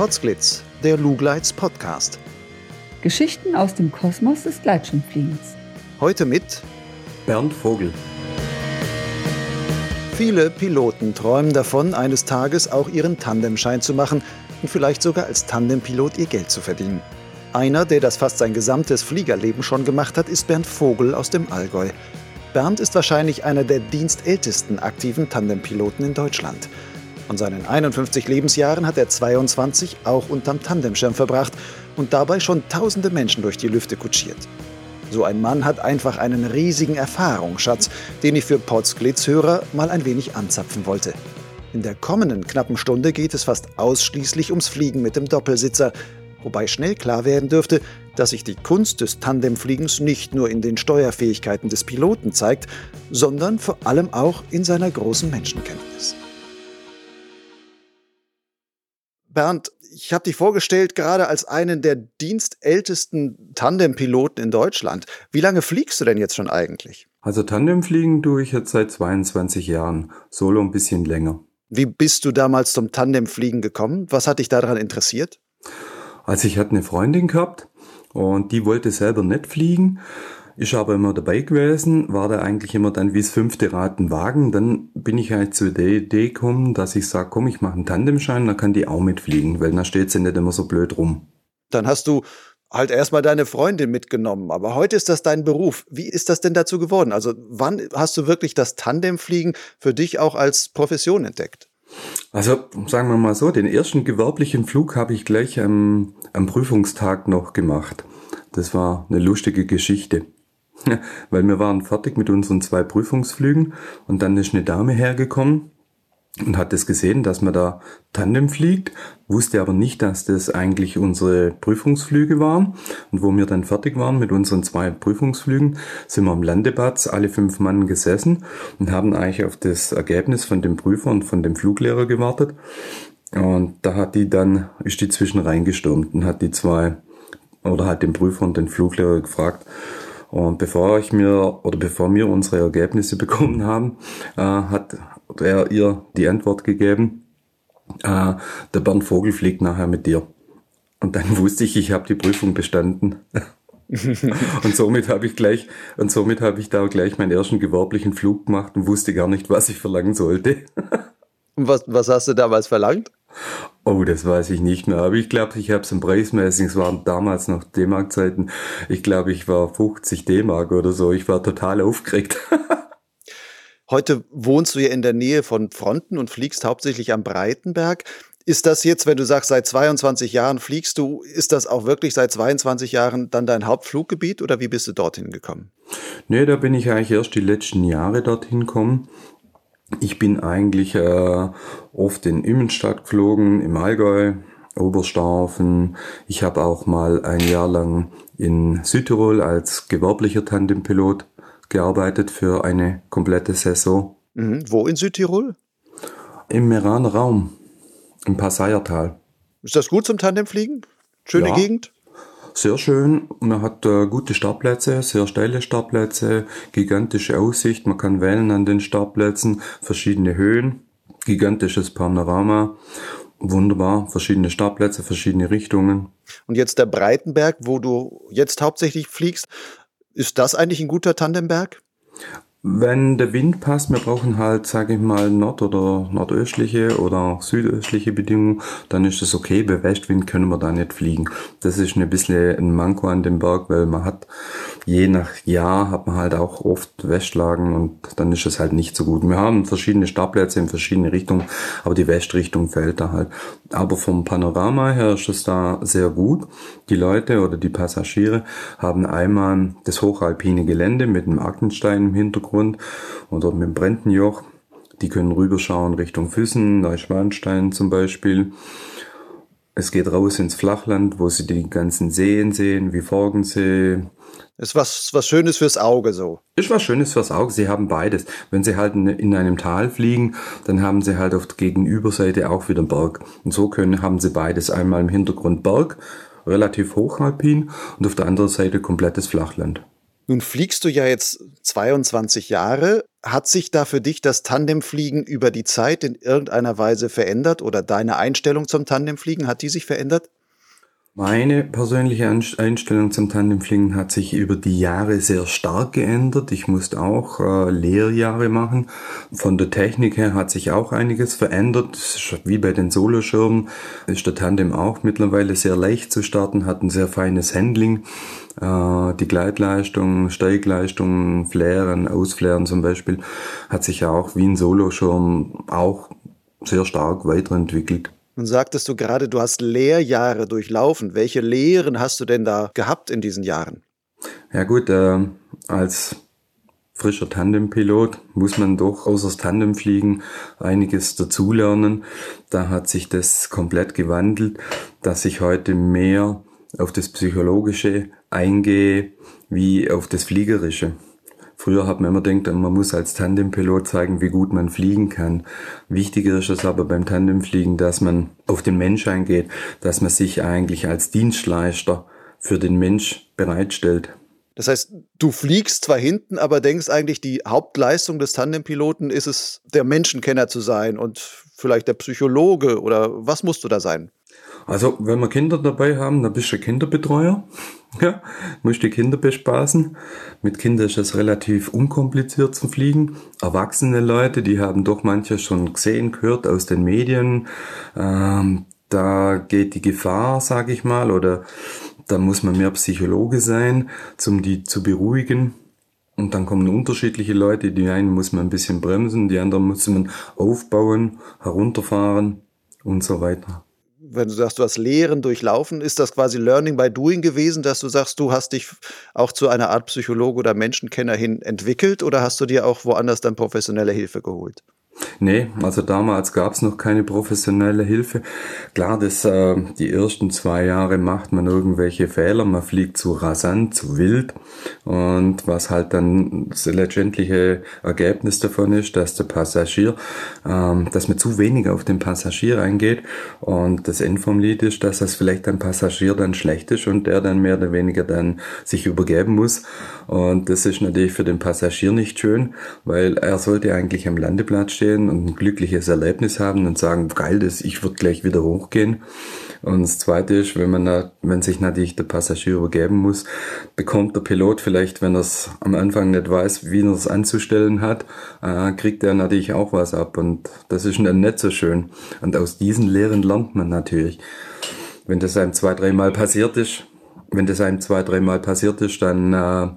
Potsglitz, der Lugleits Podcast. Geschichten aus dem Kosmos des Gleitschirmfliegens. Heute mit Bernd Vogel. Viele Piloten träumen davon, eines Tages auch ihren Tandemschein zu machen und vielleicht sogar als Tandempilot ihr Geld zu verdienen. Einer, der das fast sein gesamtes Fliegerleben schon gemacht hat, ist Bernd Vogel aus dem Allgäu. Bernd ist wahrscheinlich einer der dienstältesten aktiven Tandempiloten in Deutschland. Von seinen 51 Lebensjahren hat er 22 auch unterm Tandemschirm verbracht und dabei schon tausende Menschen durch die Lüfte kutschiert. So ein Mann hat einfach einen riesigen Erfahrungsschatz, den ich für Potsglitz-Hörer mal ein wenig anzapfen wollte. In der kommenden knappen Stunde geht es fast ausschließlich ums Fliegen mit dem Doppelsitzer, wobei schnell klar werden dürfte, dass sich die Kunst des Tandemfliegens nicht nur in den Steuerfähigkeiten des Piloten zeigt, sondern vor allem auch in seiner großen Menschenkenntnis. Bernd, ich habe dich vorgestellt gerade als einen der dienstältesten Tandempiloten in Deutschland. Wie lange fliegst du denn jetzt schon eigentlich? Also Tandemfliegen tue ich jetzt seit 22 Jahren, solo ein bisschen länger. Wie bist du damals zum Tandemfliegen gekommen? Was hat dich daran interessiert? Also ich hatte eine Freundin gehabt und die wollte selber nicht fliegen ist aber immer dabei gewesen, war da eigentlich immer dann wie das fünfte Rad ein Wagen. Dann bin ich halt zu der Idee gekommen, dass ich sage, komm, ich mache einen Tandemschein, dann kann die auch mitfliegen, weil dann steht sie nicht immer so blöd rum. Dann hast du halt erstmal deine Freundin mitgenommen, aber heute ist das dein Beruf. Wie ist das denn dazu geworden? Also wann hast du wirklich das Tandemfliegen für dich auch als Profession entdeckt? Also sagen wir mal so, den ersten gewerblichen Flug habe ich gleich am, am Prüfungstag noch gemacht. Das war eine lustige Geschichte. Weil wir waren fertig mit unseren zwei Prüfungsflügen und dann ist eine Dame hergekommen und hat das gesehen, dass man da Tandem fliegt, wusste aber nicht, dass das eigentlich unsere Prüfungsflüge waren. Und wo wir dann fertig waren mit unseren zwei Prüfungsflügen, sind wir am Landeplatz alle fünf Mann gesessen und haben eigentlich auf das Ergebnis von dem Prüfer und von dem Fluglehrer gewartet. Und da hat die dann, ist die zwischen reingestürmt und hat die zwei, oder hat den Prüfer und den Fluglehrer gefragt, und bevor ich mir oder bevor wir unsere Ergebnisse bekommen haben, äh, hat er ihr die Antwort gegeben, äh, der Bernd Vogel fliegt nachher mit dir. Und dann wusste ich, ich habe die Prüfung bestanden. und somit habe ich gleich und somit habe ich da gleich meinen ersten gewerblichen Flug gemacht und wusste gar nicht, was ich verlangen sollte. was, was hast du damals verlangt? Oh, das weiß ich nicht mehr. Aber ich glaube, ich habe es im Preismäßig, es waren damals noch D-Mark-Zeiten. Ich glaube, ich war 50 D-Mark oder so. Ich war total aufgeregt. Heute wohnst du ja in der Nähe von Fronten und fliegst hauptsächlich am Breitenberg. Ist das jetzt, wenn du sagst, seit 22 Jahren fliegst du, ist das auch wirklich seit 22 Jahren dann dein Hauptfluggebiet oder wie bist du dorthin gekommen? Nee, da bin ich eigentlich erst die letzten Jahre dorthin gekommen. Ich bin eigentlich äh, oft in Immenstadt geflogen, im Allgäu, Oberstaufen. Ich habe auch mal ein Jahr lang in Südtirol als gewerblicher Tandempilot gearbeitet für eine komplette Saison. Mhm. Wo in Südtirol? Im Meraner Raum, im Passaiertal. Ist das gut zum Tandemfliegen? Schöne ja. Gegend? Sehr schön. Man hat äh, gute Startplätze, sehr steile Startplätze, gigantische Aussicht. Man kann wählen an den Startplätzen, verschiedene Höhen, gigantisches Panorama. Wunderbar, verschiedene Startplätze, verschiedene Richtungen. Und jetzt der Breitenberg, wo du jetzt hauptsächlich fliegst, ist das eigentlich ein guter Tandemberg? Wenn der Wind passt, wir brauchen halt, sage ich mal, nord- oder nordöstliche oder südöstliche Bedingungen, dann ist das okay. Bei Westwind können wir da nicht fliegen. Das ist ein bisschen ein Manko an dem Berg, weil man hat, je nach Jahr hat man halt auch oft Westlagen und dann ist es halt nicht so gut. Wir haben verschiedene Startplätze in verschiedene Richtungen, aber die Westrichtung fällt da halt. Aber vom Panorama her ist es da sehr gut. Die Leute oder die Passagiere haben einmal das hochalpine Gelände mit einem Aktenstein im Hintergrund Hintergrund oder mit dem Brentenjoch. Die können rüberschauen Richtung Füssen, Neuschwanstein zum Beispiel. Es geht raus ins Flachland, wo sie die ganzen Seen sehen, wie Forgensee. Ist was, was Schönes fürs Auge so. Ist was Schönes fürs Auge. Sie haben beides. Wenn sie halt in einem Tal fliegen, dann haben sie halt auf der Gegenüberseite auch wieder Berg. Und so können, haben sie beides. Einmal im Hintergrund Berg, relativ hochalpin und auf der anderen Seite komplettes Flachland. Nun fliegst du ja jetzt 22 Jahre. Hat sich da für dich das Tandemfliegen über die Zeit in irgendeiner Weise verändert oder deine Einstellung zum Tandemfliegen, hat die sich verändert? Meine persönliche Einstellung zum Tandemfliegen hat sich über die Jahre sehr stark geändert. Ich musste auch äh, Lehrjahre machen. Von der Technik her hat sich auch einiges verändert. Wie bei den Soloschirmen ist der Tandem auch mittlerweile sehr leicht zu starten, hat ein sehr feines Handling. Äh, die Gleitleistung, Steigleistung, Flären, Ausflären zum Beispiel hat sich auch wie ein Soloschirm auch sehr stark weiterentwickelt. Nun sagtest du gerade, du hast Lehrjahre durchlaufen. Welche Lehren hast du denn da gehabt in diesen Jahren? Ja gut, äh, als frischer Tandempilot muss man doch außer das Tandemfliegen einiges dazulernen. Da hat sich das komplett gewandelt, dass ich heute mehr auf das Psychologische eingehe wie auf das Fliegerische. Früher hat man immer gedacht, man muss als Tandempilot zeigen, wie gut man fliegen kann. Wichtiger ist es aber beim Tandemfliegen, dass man auf den Mensch eingeht, dass man sich eigentlich als Dienstleister für den Mensch bereitstellt. Das heißt, du fliegst zwar hinten, aber denkst eigentlich, die Hauptleistung des Tandempiloten ist es, der Menschenkenner zu sein und vielleicht der Psychologe oder was musst du da sein? Also, wenn wir Kinder dabei haben, dann bist du Kinderbetreuer. Ja, musst die Kinder bespaßen. Mit Kindern ist es relativ unkompliziert zu fliegen. Erwachsene Leute, die haben doch manches schon gesehen, gehört aus den Medien. Ähm, da geht die Gefahr, sage ich mal, oder da muss man mehr Psychologe sein, um die zu beruhigen. Und dann kommen unterschiedliche Leute. Die einen muss man ein bisschen bremsen, die anderen muss man aufbauen, herunterfahren und so weiter wenn du sagst, du hast Lehren durchlaufen, ist das quasi Learning by Doing gewesen, dass du sagst, du hast dich auch zu einer Art Psychologe oder Menschenkenner hin entwickelt oder hast du dir auch woanders dann professionelle Hilfe geholt? Nee, also damals gab es noch keine professionelle Hilfe. Klar, das, äh, die ersten zwei Jahre macht man irgendwelche Fehler, man fliegt zu rasant, zu wild. Und was halt dann das letztendliche Ergebnis davon ist, dass der Passagier, ähm, dass man zu wenig auf den Passagier eingeht. Und das End vom Lied ist, dass das vielleicht ein Passagier dann schlecht ist und der dann mehr oder weniger dann sich übergeben muss. Und das ist natürlich für den Passagier nicht schön, weil er sollte eigentlich am Landeplatz stehen und ein glückliches Erlebnis haben und sagen, geil, das, ich würde gleich wieder hochgehen. Und das Zweite ist, wenn man wenn sich natürlich der Passagier übergeben muss, bekommt der Pilot vielleicht, wenn er es am Anfang nicht weiß, wie er es anzustellen hat, äh, kriegt er natürlich auch was ab. Und das ist dann nicht so schön. Und aus diesen Lehren lernt man natürlich. Wenn das einem zwei, dreimal passiert ist, wenn das einem zwei, dreimal passiert ist, dann, äh,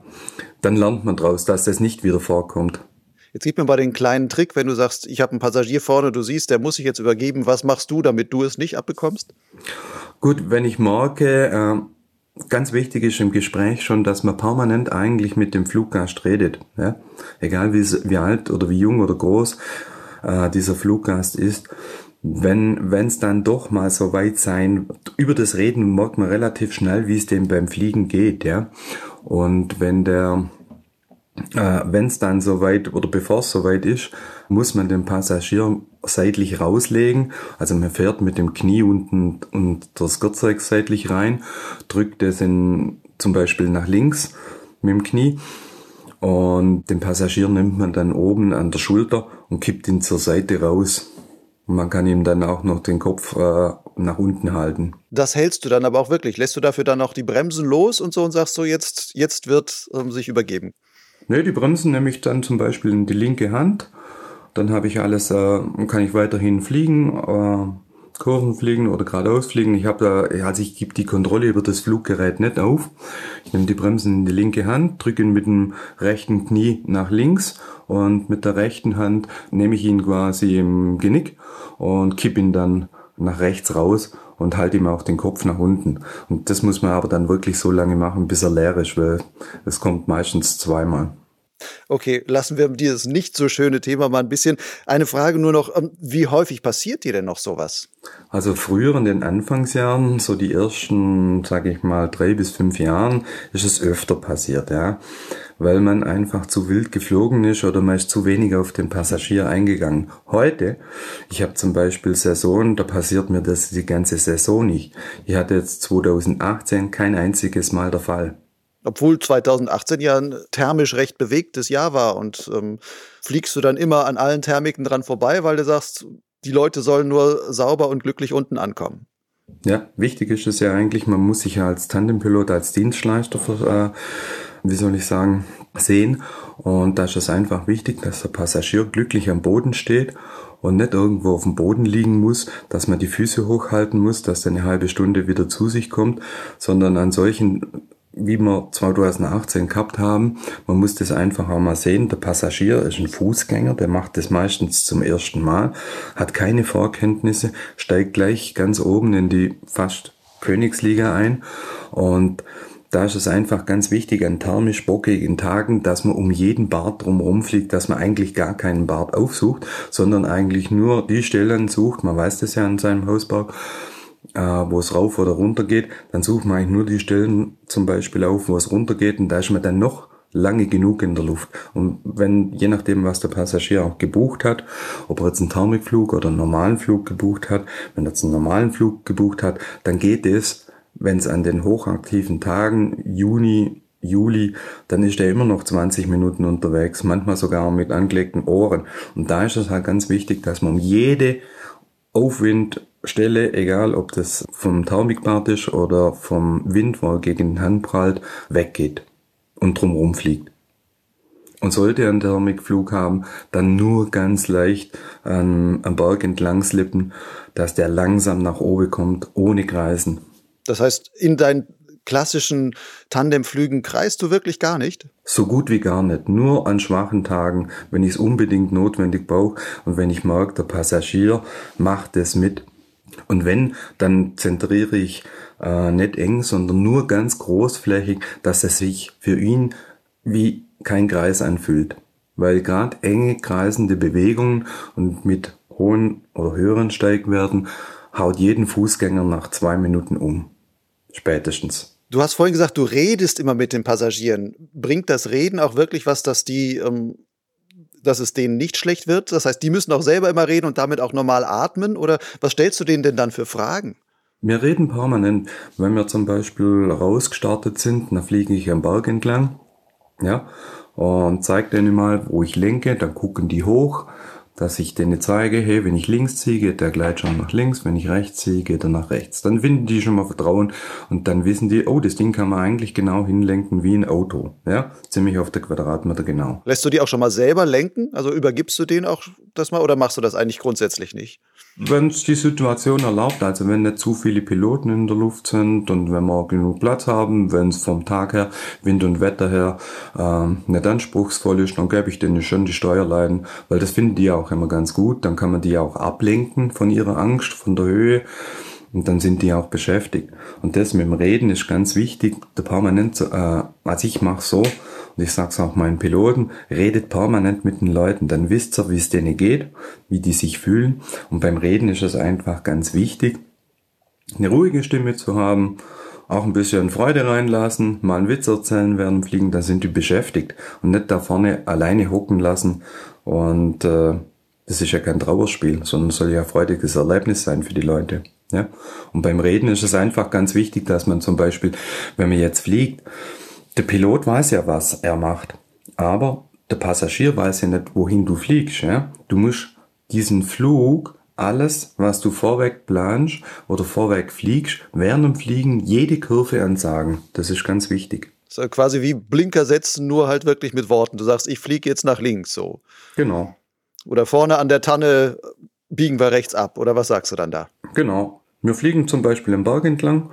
dann lernt man daraus, dass das nicht wieder vorkommt. Jetzt gib mir mal den kleinen Trick, wenn du sagst, ich habe einen Passagier vorne, du siehst, der muss sich jetzt übergeben. Was machst du, damit du es nicht abbekommst? Gut, wenn ich merke, äh, ganz wichtig ist im Gespräch schon, dass man permanent eigentlich mit dem Fluggast redet. Ja? Egal wie, wie alt oder wie jung oder groß äh, dieser Fluggast ist wenn wenn es dann doch mal so weit sein, über das Reden merkt man relativ schnell, wie es dem beim Fliegen geht, ja. Und wenn der äh, wenn es dann soweit oder bevor es soweit ist, muss man den Passagier seitlich rauslegen. Also man fährt mit dem Knie unten und das Gurtzeug seitlich rein, drückt es in, zum Beispiel nach links mit dem Knie und den Passagier nimmt man dann oben an der Schulter und kippt ihn zur Seite raus. Man kann ihm dann auch noch den Kopf äh, nach unten halten. Das hältst du dann aber auch wirklich. Lässt du dafür dann auch die Bremsen los und so und sagst so, jetzt, jetzt wird ähm, sich übergeben? Ne, die Bremsen nehme ich dann zum Beispiel in die linke Hand. Dann habe ich alles, äh, kann ich weiterhin fliegen, äh, Kurven fliegen oder geradeaus fliegen. Ich habe da, also ich gebe die Kontrolle über das Fluggerät nicht auf. Ich nehme die Bremsen in die linke Hand, drücke ihn mit dem rechten Knie nach links und mit der rechten Hand nehme ich ihn quasi im Genick und kipp ihn dann nach rechts raus und halte ihm auch den Kopf nach unten. Und das muss man aber dann wirklich so lange machen, bis er leer ist, weil es kommt meistens zweimal. Okay, lassen wir dieses nicht so schöne Thema mal ein bisschen. Eine Frage nur noch, ähm, wie häufig passiert dir denn noch sowas? Also früher in den Anfangsjahren, so die ersten, sage ich mal, drei bis fünf Jahren, ist es öfter passiert, ja. Weil man einfach zu wild geflogen ist oder man ist zu wenig auf den Passagier eingegangen. Heute, ich habe zum Beispiel Saison, da passiert mir das die ganze Saison nicht. Ich hatte jetzt 2018 kein einziges Mal der Fall. Obwohl 2018 ja ein thermisch recht bewegtes Jahr war und ähm, fliegst du dann immer an allen Thermiken dran vorbei, weil du sagst, die Leute sollen nur sauber und glücklich unten ankommen. Ja, wichtig ist es ja eigentlich, man muss sich ja als Tandempilot, als Dienstleister, äh, wie soll ich sagen, sehen. Und da ist es einfach wichtig, dass der Passagier glücklich am Boden steht und nicht irgendwo auf dem Boden liegen muss, dass man die Füße hochhalten muss, dass er eine halbe Stunde wieder zu sich kommt, sondern an solchen wie wir 2018 gehabt haben. Man muss das einfach auch mal sehen. Der Passagier ist ein Fußgänger, der macht das meistens zum ersten Mal, hat keine Vorkenntnisse, steigt gleich ganz oben in die fast Königsliga ein und da ist es einfach ganz wichtig an thermisch bockigen Tagen, dass man um jeden Bart drumherum fliegt, dass man eigentlich gar keinen Bart aufsucht, sondern eigentlich nur die Stellen sucht, man weiß das ja an seinem Hausbau, äh, wo es rauf oder runter geht, dann sucht man eigentlich nur die Stellen zum Beispiel auf, wo es runter geht und da ist man dann noch lange genug in der Luft. Und wenn, je nachdem, was der Passagier auch gebucht hat, ob er jetzt einen Thermikflug oder einen normalen Flug gebucht hat, wenn er jetzt einen normalen Flug gebucht hat, dann geht es, wenn es an den hochaktiven Tagen, Juni, Juli, dann ist er immer noch 20 Minuten unterwegs, manchmal sogar mit angelegten Ohren. Und da ist es halt ganz wichtig, dass man um jede Aufwindstelle, egal ob das vom Thermikbad ist oder vom Wind, wo er gegen den Hand prallt, weggeht und drumherum fliegt. Und sollte er einen Thermikflug haben, dann nur ganz leicht ähm, am Berg entlang slippen, dass der langsam nach oben kommt, ohne Kreisen. Das heißt, in deinen klassischen Tandemflügen kreist du wirklich gar nicht? So gut wie gar nicht. Nur an schwachen Tagen, wenn ich es unbedingt notwendig brauche und wenn ich merke, der Passagier macht es mit. Und wenn, dann zentriere ich äh, nicht eng, sondern nur ganz großflächig, dass es sich für ihn wie kein Kreis anfühlt. Weil gerade enge kreisende Bewegungen und mit hohen oder höheren Steigwerten haut jeden Fußgänger nach zwei Minuten um. Spätestens. Du hast vorhin gesagt, du redest immer mit den Passagieren. Bringt das Reden auch wirklich was, dass die, ähm, dass es denen nicht schlecht wird? Das heißt, die müssen auch selber immer reden und damit auch normal atmen? Oder was stellst du denen denn dann für Fragen? Wir reden permanent. Wenn wir zum Beispiel rausgestartet sind, dann fliege ich am Berg entlang, ja, und zeige denen mal, wo ich lenke, dann gucken die hoch, dass ich denen zeige, hey, wenn ich links ziehe, geht der Gleitschirm nach links, wenn ich rechts ziehe, geht er nach rechts. Dann finden die schon mal Vertrauen und dann wissen die, oh, das Ding kann man eigentlich genau hinlenken wie ein Auto. Ja, ziemlich auf der Quadratmeter genau. Lässt du die auch schon mal selber lenken? Also übergibst du denen auch das mal oder machst du das eigentlich grundsätzlich nicht? Wenn es die Situation erlaubt, also wenn nicht zu viele Piloten in der Luft sind und wenn wir genug Platz haben, wenn es vom Tag her, Wind und Wetter her ähm, nicht anspruchsvoll ist, dann gebe ich denen schon die Steuerleiten, weil das finden die auch immer ganz gut. Dann kann man die auch ablenken von ihrer Angst, von der Höhe. Und dann sind die auch beschäftigt. Und das mit dem Reden ist ganz wichtig. Der permanent, äh, also ich mache so, und ich sag's auch meinen Piloten, redet permanent mit den Leuten, dann wisst ihr, wie es denen geht, wie die sich fühlen. Und beim Reden ist es einfach ganz wichtig, eine ruhige Stimme zu haben, auch ein bisschen Freude reinlassen, mal einen Witz erzählen während Fliegen, dann sind die beschäftigt und nicht da vorne alleine hocken lassen. Und äh, das ist ja kein Trauerspiel, sondern soll ja ein freudiges Erlebnis sein für die Leute. Ja? Und beim Reden ist es einfach ganz wichtig, dass man zum Beispiel, wenn man jetzt fliegt, der Pilot weiß ja, was er macht, aber der Passagier weiß ja nicht, wohin du fliegst. Ja? Du musst diesen Flug, alles, was du vorweg planst oder vorweg fliegst, während dem Fliegen jede Kurve ansagen. Das ist ganz wichtig. Das ist quasi wie Blinker setzen, nur halt wirklich mit Worten. Du sagst, ich fliege jetzt nach links so. Genau. Oder vorne an der Tanne biegen wir rechts ab. Oder was sagst du dann da? Genau. Wir fliegen zum Beispiel im Berg entlang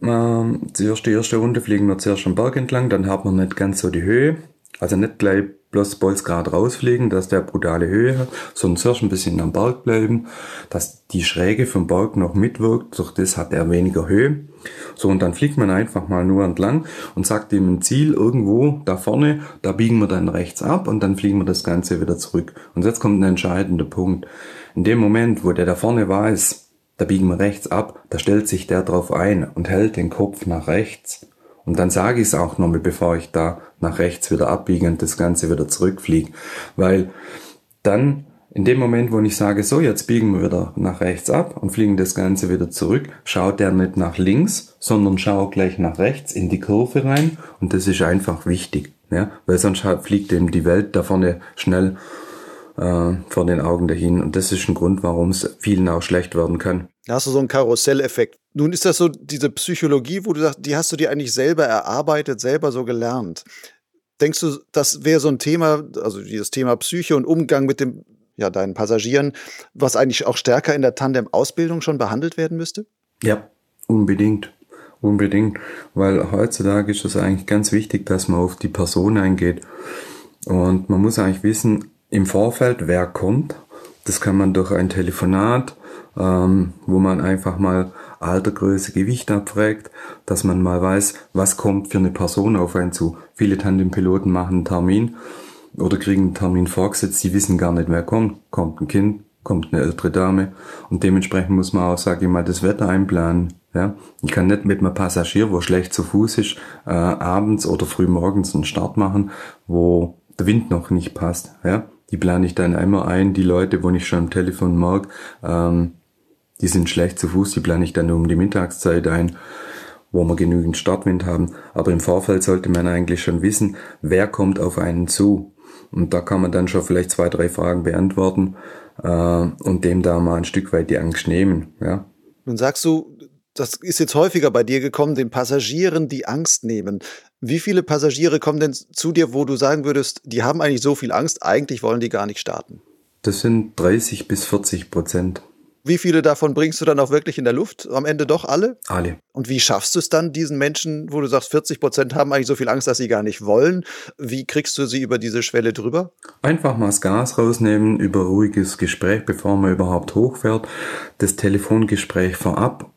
ähm, die erste, Runde fliegen wir zuerst am Berg entlang, dann haben wir nicht ganz so die Höhe. Also nicht gleich bloß Bolzgrad rausfliegen, dass der brutale Höhe hat, sondern zuerst ein bisschen am Berg bleiben, dass die Schräge vom Berg noch mitwirkt, durch das hat er weniger Höhe. So, und dann fliegt man einfach mal nur entlang und sagt ihm ein Ziel irgendwo da vorne, da biegen wir dann rechts ab und dann fliegen wir das Ganze wieder zurück. Und jetzt kommt ein entscheidender Punkt. In dem Moment, wo der da vorne weiß, da biegen wir rechts ab, da stellt sich der drauf ein und hält den Kopf nach rechts. Und dann sage ich es auch nochmal, bevor ich da nach rechts wieder abbiege und das Ganze wieder zurückfliege. Weil dann In dem Moment, wo ich sage, so, jetzt biegen wir wieder nach rechts ab und fliegen das Ganze wieder zurück, schaut der nicht nach links, sondern schaut gleich nach rechts in die Kurve rein und das ist einfach wichtig, ja, weil sonst fliegt eben die Welt da vorne schnell äh, vor den Augen dahin und das ist ein Grund, warum es vielen auch schlecht werden kann. Da hast du so einen Karusselleffekt. Nun ist das so diese Psychologie, wo du sagst, die hast du dir eigentlich selber erarbeitet, selber so gelernt. Denkst du, das wäre so ein Thema, also dieses Thema Psyche und Umgang mit dem ja, deinen Passagieren, was eigentlich auch stärker in der Tandem-Ausbildung schon behandelt werden müsste? Ja, unbedingt. Unbedingt. Weil heutzutage ist es eigentlich ganz wichtig, dass man auf die Person eingeht. Und man muss eigentlich wissen, im Vorfeld, wer kommt. Das kann man durch ein Telefonat, ähm, wo man einfach mal Alter, Größe, Gewicht abfragt, dass man mal weiß, was kommt für eine Person auf einen zu. Viele Tandempiloten machen einen Termin oder kriegen einen Termin vorgesetzt, die wissen gar nicht, wer kommt. Kommt ein Kind, kommt eine ältere Dame und dementsprechend muss man auch, sage ich mal, das Wetter einplanen. Ja, ich kann nicht mit einem Passagier, wo schlecht zu Fuß ist, äh, abends oder früh morgens einen Start machen, wo der Wind noch nicht passt. Ja, die plane ich dann einmal ein. Die Leute, wo ich schon am Telefon mag, ähm, die sind schlecht zu Fuß, die plane ich dann um die Mittagszeit ein, wo wir genügend Startwind haben. Aber im Vorfeld sollte man eigentlich schon wissen, wer kommt auf einen zu. Und da kann man dann schon vielleicht zwei, drei Fragen beantworten äh, und dem da mal ein Stück weit die Angst nehmen. Ja. Nun sagst du, das ist jetzt häufiger bei dir gekommen, den Passagieren die Angst nehmen. Wie viele Passagiere kommen denn zu dir, wo du sagen würdest, die haben eigentlich so viel Angst, eigentlich wollen die gar nicht starten? Das sind 30 bis 40 Prozent. Wie viele davon bringst du dann auch wirklich in der Luft? Am Ende doch alle? Alle. Und wie schaffst du es dann, diesen Menschen, wo du sagst, 40 Prozent haben eigentlich so viel Angst, dass sie gar nicht wollen? Wie kriegst du sie über diese Schwelle drüber? Einfach mal das Gas rausnehmen, über ruhiges Gespräch, bevor man überhaupt hochfährt. Das Telefongespräch vorab,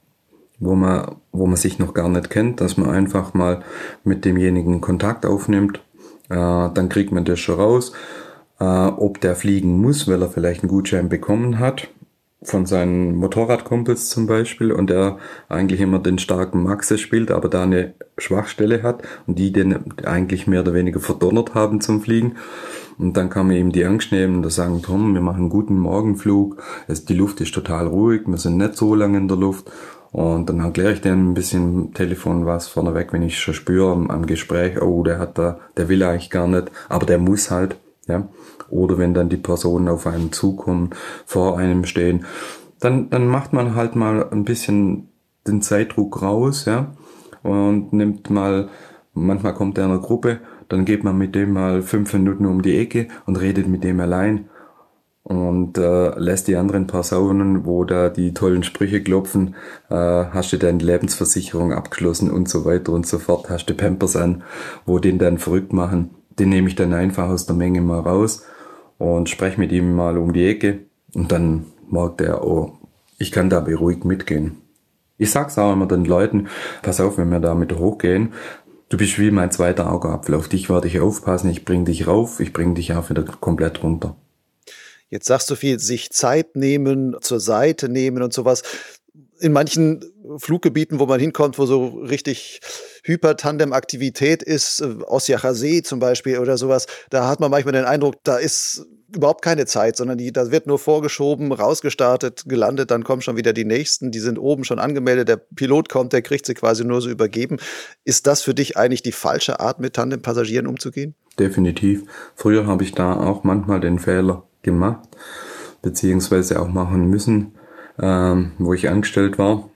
wo man, wo man sich noch gar nicht kennt, dass man einfach mal mit demjenigen Kontakt aufnimmt. Äh, dann kriegt man das schon raus. Äh, ob der fliegen muss, weil er vielleicht einen Gutschein bekommen hat von seinen Motorradkumpels zum Beispiel und er eigentlich immer den starken Maxe spielt, aber da eine Schwachstelle hat und die den eigentlich mehr oder weniger verdonnert haben zum Fliegen. Und dann kann man ihm die Angst nehmen und sagen, Tom, wir machen einen guten Morgenflug, die Luft ist total ruhig, wir sind nicht so lange in der Luft. Und dann erkläre ich denen ein bisschen Telefon was vorneweg, wenn ich schon spüre am, am Gespräch, oh, der hat da, der will eigentlich gar nicht, aber der muss halt, ja. Oder wenn dann die Personen auf einen zukommen, vor einem stehen, dann, dann macht man halt mal ein bisschen den Zeitdruck raus, ja, und nimmt mal, manchmal kommt er in einer Gruppe, dann geht man mit dem mal fünf Minuten um die Ecke und redet mit dem allein und äh, lässt die anderen Personen, wo da die tollen Sprüche klopfen, äh, hast du deine Lebensversicherung abgeschlossen und so weiter und so fort, hast du Pampers an, wo den dann verrückt machen. Den nehme ich dann einfach aus der Menge mal raus und spreche mit ihm mal um die Ecke und dann merkt er, oh, ich kann da beruhigt mitgehen. Ich sag's auch immer den Leuten, pass auf, wenn wir damit hochgehen, du bist wie mein zweiter Augapfel, auf dich werde ich aufpassen, ich bring dich rauf, ich bring dich auch wieder komplett runter. Jetzt sagst du viel, sich Zeit nehmen, zur Seite nehmen und sowas. In manchen Fluggebieten, wo man hinkommt, wo so richtig Hypertandem-Aktivität ist, äh, Ossiacher See zum Beispiel oder sowas, da hat man manchmal den Eindruck, da ist überhaupt keine Zeit, sondern die, da wird nur vorgeschoben, rausgestartet, gelandet, dann kommen schon wieder die nächsten, die sind oben schon angemeldet, der Pilot kommt, der kriegt sie quasi nur so übergeben. Ist das für dich eigentlich die falsche Art, mit Tandem-Passagieren umzugehen? Definitiv. Früher habe ich da auch manchmal den Fehler gemacht, beziehungsweise auch machen müssen, ähm, wo ich angestellt war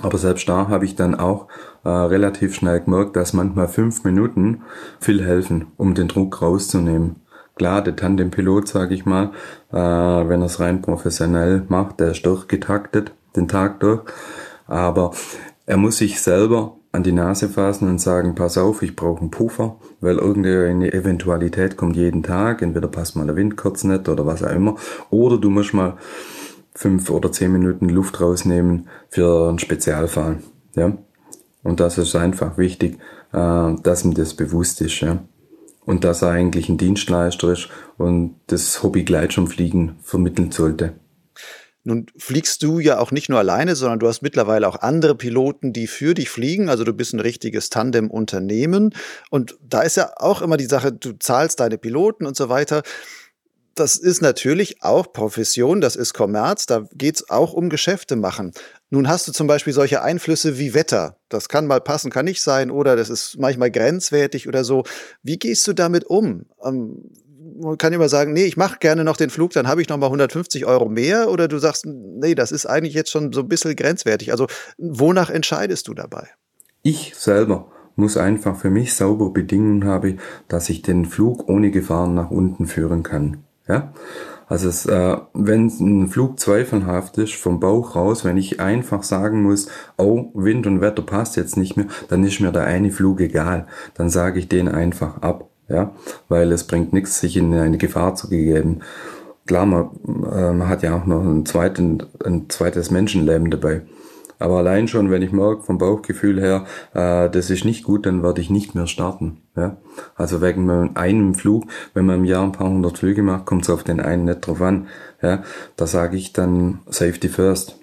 aber selbst da habe ich dann auch äh, relativ schnell gemerkt, dass manchmal fünf Minuten viel helfen, um den Druck rauszunehmen. Klar, der Tandempilot, sage ich mal, äh, wenn er es rein professionell macht, der ist durchgetaktet, den Tag durch. Aber er muss sich selber an die Nase fassen und sagen, pass auf, ich brauche einen Puffer, weil irgendeine Eventualität kommt jeden Tag, entweder passt mal der Wind kurz nicht oder was auch immer, oder du musst mal fünf oder zehn Minuten Luft rausnehmen für einen Spezialfall. Ja? Und das ist einfach wichtig, äh, dass ihm das bewusst ist. Ja? Und dass er eigentlich ein Dienstleister ist und das Hobby Gleitschirmfliegen vermitteln sollte. Nun fliegst du ja auch nicht nur alleine, sondern du hast mittlerweile auch andere Piloten, die für dich fliegen. Also du bist ein richtiges Tandem-Unternehmen. Und da ist ja auch immer die Sache, du zahlst deine Piloten und so weiter das ist natürlich auch Profession, das ist Kommerz, da geht es auch um Geschäfte machen. Nun hast du zum Beispiel solche Einflüsse wie Wetter. Das kann mal passen, kann nicht sein, oder das ist manchmal grenzwertig oder so. Wie gehst du damit um? Ähm, man kann immer sagen, nee, ich mache gerne noch den Flug, dann habe ich noch mal 150 Euro mehr. Oder du sagst, nee, das ist eigentlich jetzt schon so ein bisschen grenzwertig. Also wonach entscheidest du dabei? Ich selber muss einfach für mich sauber Bedingungen haben, dass ich den Flug ohne Gefahren nach unten führen kann. Ja? Also es, äh, wenn ein Flug zweifelhaft ist, vom Bauch raus, wenn ich einfach sagen muss, oh, Wind und Wetter passt jetzt nicht mehr, dann ist mir der eine Flug egal. Dann sage ich den einfach ab. Ja, weil es bringt nichts, sich in eine Gefahr zu geben. Klar, man, äh, man hat ja auch noch ein, zweiten, ein zweites Menschenleben dabei. Aber allein schon, wenn ich merke vom Bauchgefühl her, äh, das ist nicht gut, dann werde ich nicht mehr starten. Ja? Also wegen einem Flug, wenn man im Jahr ein paar hundert Flüge macht, kommt es auf den einen nicht drauf an. Ja? Da sage ich dann Safety First.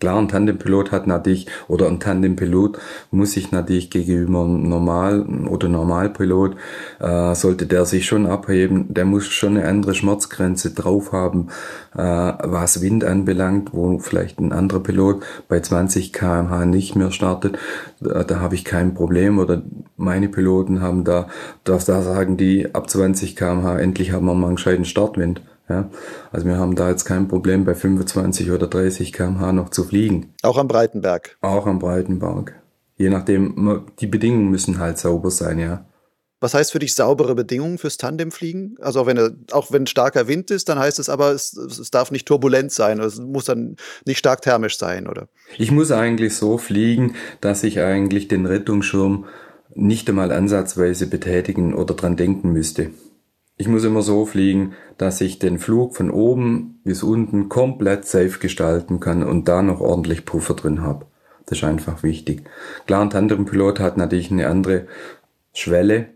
Klar, ein Tandempilot hat natürlich, oder ein Tandempilot muss sich natürlich gegenüber Normal- oder Normalpilot, äh, sollte der sich schon abheben, der muss schon eine andere Schmerzgrenze drauf haben, äh, was Wind anbelangt, wo vielleicht ein anderer Pilot bei 20 kmh nicht mehr startet, da, da habe ich kein Problem, oder meine Piloten haben da, da sagen die ab 20 kmh, endlich haben wir mal einen gescheiten Startwind. Ja, also wir haben da jetzt kein Problem, bei 25 oder 30 kmh noch zu fliegen. Auch am Breitenberg. Auch am Breitenberg. Je nachdem, die Bedingungen müssen halt sauber sein, ja. Was heißt für dich saubere Bedingungen fürs Tandemfliegen? Also auch wenn, auch wenn starker Wind ist, dann heißt es aber, es, es darf nicht turbulent sein, es muss dann nicht stark thermisch sein, oder? Ich muss eigentlich so fliegen, dass ich eigentlich den Rettungsschirm nicht einmal ansatzweise betätigen oder dran denken müsste. Ich muss immer so fliegen, dass ich den Flug von oben bis unten komplett safe gestalten kann und da noch ordentlich Puffer drin habe. Das ist einfach wichtig. Klar, ein Tandempilot hat natürlich eine andere Schwelle,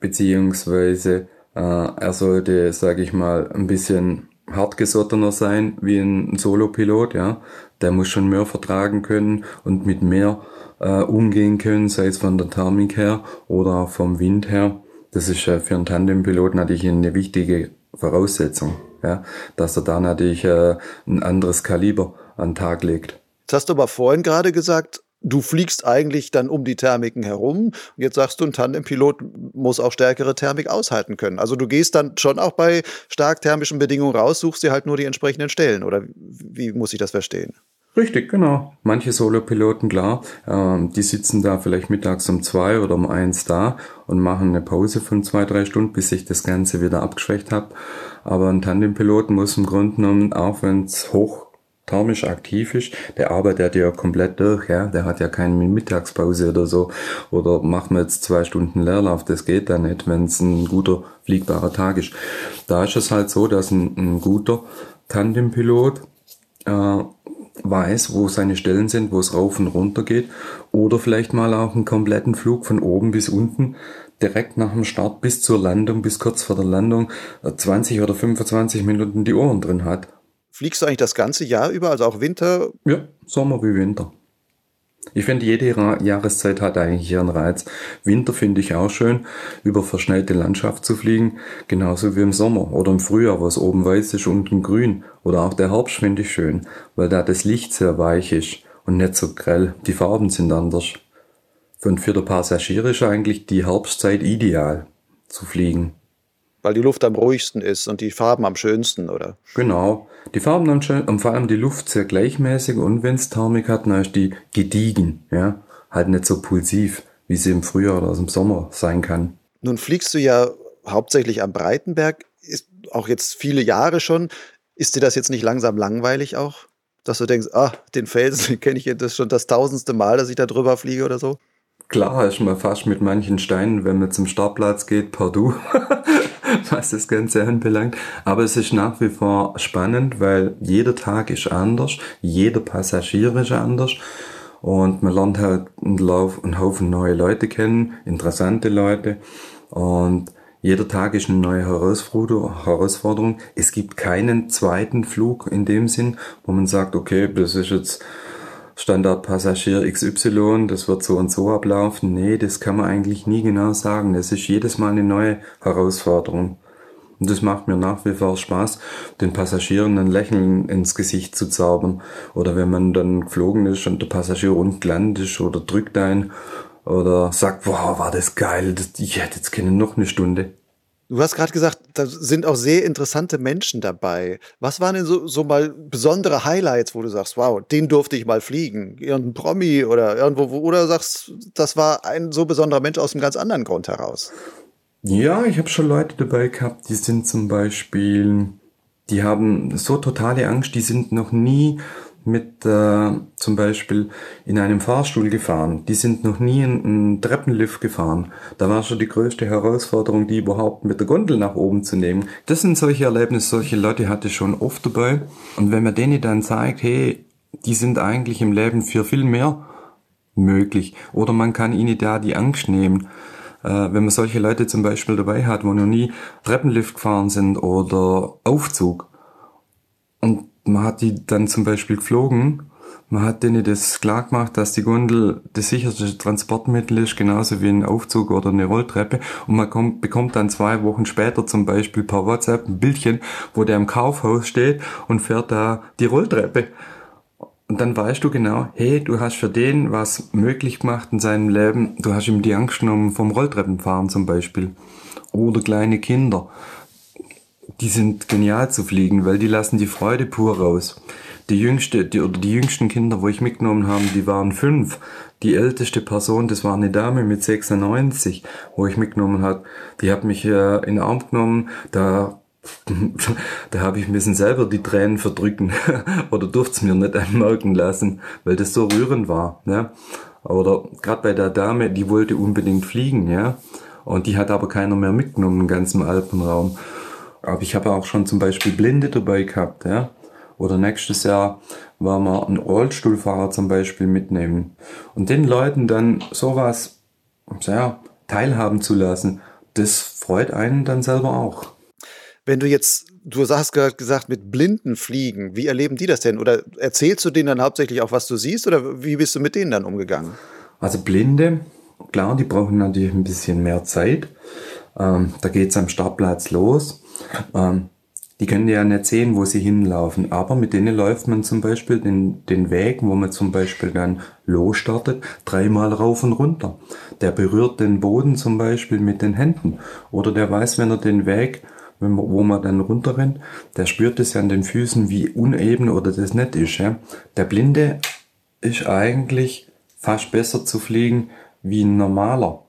beziehungsweise äh, er sollte, sage ich mal, ein bisschen hartgesottener sein wie ein Solopilot, ja. Der muss schon mehr vertragen können und mit mehr äh, umgehen können, sei es von der Thermik her oder vom Wind her. Das ist für einen Tandempilot natürlich eine wichtige Voraussetzung, ja, dass er da natürlich äh, ein anderes Kaliber an den Tag legt. Jetzt hast du aber vorhin gerade gesagt, du fliegst eigentlich dann um die Thermiken herum. Jetzt sagst du, ein Tandempilot muss auch stärkere Thermik aushalten können. Also du gehst dann schon auch bei stark thermischen Bedingungen raus, suchst dir halt nur die entsprechenden Stellen. Oder wie muss ich das verstehen? Richtig, genau. Manche Solopiloten, klar, äh, die sitzen da vielleicht mittags um zwei oder um eins da und machen eine Pause von zwei, drei Stunden, bis sich das Ganze wieder abgeschwächt hat. Aber ein Tandempilot muss im Grunde genommen, auch wenn es hoch thermisch aktiv ist, der arbeitet ja komplett durch, ja, der hat ja keine Mittagspause oder so, oder machen wir jetzt zwei Stunden Leerlauf, das geht da nicht, wenn es ein guter fliegbarer Tag ist. Da ist es halt so, dass ein, ein guter Tandempilot äh, weiß, wo seine Stellen sind, wo es rauf und runter geht. Oder vielleicht mal auch einen kompletten Flug von oben bis unten, direkt nach dem Start bis zur Landung, bis kurz vor der Landung, 20 oder 25 Minuten die Ohren drin hat. Fliegst du eigentlich das ganze Jahr über, also auch Winter? Ja, Sommer wie Winter. Ich finde, jede Jahreszeit hat eigentlich ihren Reiz. Winter finde ich auch schön, über verschnellte Landschaft zu fliegen, genauso wie im Sommer oder im Frühjahr, was oben weiß ist, unten grün. Oder auch der Herbst finde ich schön, weil da das Licht sehr weich ist und nicht so grell. Die Farben sind anders. Und für die Passagiere ist eigentlich die Herbstzeit ideal zu fliegen weil die Luft am ruhigsten ist und die Farben am schönsten, oder? Genau. Die Farben und vor allem die Luft sehr gleichmäßig und wenn es Thermik hat, dann ist die gediegen, ja. Halt nicht so pulsiv, wie sie im Frühjahr oder im Sommer sein kann. Nun fliegst du ja hauptsächlich am Breitenberg, ist auch jetzt viele Jahre schon. Ist dir das jetzt nicht langsam langweilig auch? Dass du denkst, ah, den Felsen kenne ich jetzt schon das tausendste Mal, dass ich da drüber fliege oder so? Klar ist man fast mit manchen Steinen, wenn man zum Startplatz geht, Du. was das Ganze anbelangt. Aber es ist nach wie vor spannend, weil jeder Tag ist anders, jeder Passagier ist anders. Und man lernt halt einen, Lauf, einen Haufen neue Leute kennen, interessante Leute. Und jeder Tag ist eine neue Herausforderung. Es gibt keinen zweiten Flug in dem Sinn, wo man sagt, okay, das ist jetzt Standardpassagier XY, das wird so und so ablaufen. Nee, das kann man eigentlich nie genau sagen. Das ist jedes Mal eine neue Herausforderung. Und das macht mir nach wie vor Spaß, den Passagieren ein Lächeln ins Gesicht zu zaubern. Oder wenn man dann geflogen ist und der Passagier unten gelandet ist oder drückt ein oder sagt, wow, war das geil, ich hätte jetzt keine noch eine Stunde. Du hast gerade gesagt, da sind auch sehr interessante Menschen dabei. Was waren denn so, so mal besondere Highlights, wo du sagst, wow, den durfte ich mal fliegen? Irgendein Promi oder irgendwo, wo, oder sagst, das war ein so besonderer Mensch aus einem ganz anderen Grund heraus? Ja, ich habe schon Leute dabei gehabt, die sind zum Beispiel, die haben so totale Angst, die sind noch nie mit äh, zum Beispiel in einem Fahrstuhl gefahren. Die sind noch nie in einen Treppenlift gefahren. Da war schon die größte Herausforderung, die überhaupt mit der Gondel nach oben zu nehmen. Das sind solche Erlebnisse, solche Leute hatte ich schon oft dabei. Und wenn man denen dann zeigt, hey, die sind eigentlich im Leben für viel mehr möglich. Oder man kann ihnen da die Angst nehmen. Äh, wenn man solche Leute zum Beispiel dabei hat, wo noch nie Treppenlift gefahren sind oder Aufzug. Und man hat die dann zum Beispiel geflogen. Man hat denen das klar gemacht, dass die Gondel das sicherste Transportmittel ist, genauso wie ein Aufzug oder eine Rolltreppe. Und man kommt, bekommt dann zwei Wochen später zum Beispiel per WhatsApp ein Bildchen, wo der im Kaufhaus steht und fährt da die Rolltreppe. Und dann weißt du genau, hey, du hast für den was möglich gemacht in seinem Leben. Du hast ihm die Angst genommen vom Rolltreppenfahren zum Beispiel. Oder kleine Kinder die sind genial zu fliegen, weil die lassen die Freude pur raus. Die jüngste, die, oder die jüngsten Kinder, wo ich mitgenommen habe, die waren fünf. Die älteste Person, das war eine Dame mit 96, wo ich mitgenommen habe. Die hat mich äh, in den Arm genommen, da da habe ich bisschen selber die Tränen verdrücken oder durfte es mir nicht anmerken lassen, weil das so rührend war. Ja? Oder gerade bei der Dame, die wollte unbedingt fliegen, ja, und die hat aber keiner mehr mitgenommen im ganzen Alpenraum. Aber ich habe auch schon zum Beispiel Blinde dabei gehabt, ja. Oder nächstes Jahr wollen wir einen Rollstuhlfahrer zum Beispiel mitnehmen. Und den Leuten dann sowas, ja, teilhaben zu lassen, das freut einen dann selber auch. Wenn du jetzt, du hast gerade gesagt, mit Blinden fliegen, wie erleben die das denn? Oder erzählst du denen dann hauptsächlich auch, was du siehst? Oder wie bist du mit denen dann umgegangen? Also Blinde, klar, die brauchen natürlich ein bisschen mehr Zeit. Ähm, da geht's am Startplatz los. Ähm, die können ja nicht sehen, wo sie hinlaufen, aber mit denen läuft man zum Beispiel den, den Weg, wo man zum Beispiel dann losstartet, dreimal rauf und runter. Der berührt den Boden zum Beispiel mit den Händen. Oder der weiß, wenn er den Weg, wenn man, wo man dann runterrennt, der spürt es ja an den Füßen, wie uneben oder das nicht ist. Ja? Der Blinde ist eigentlich fast besser zu fliegen wie ein normaler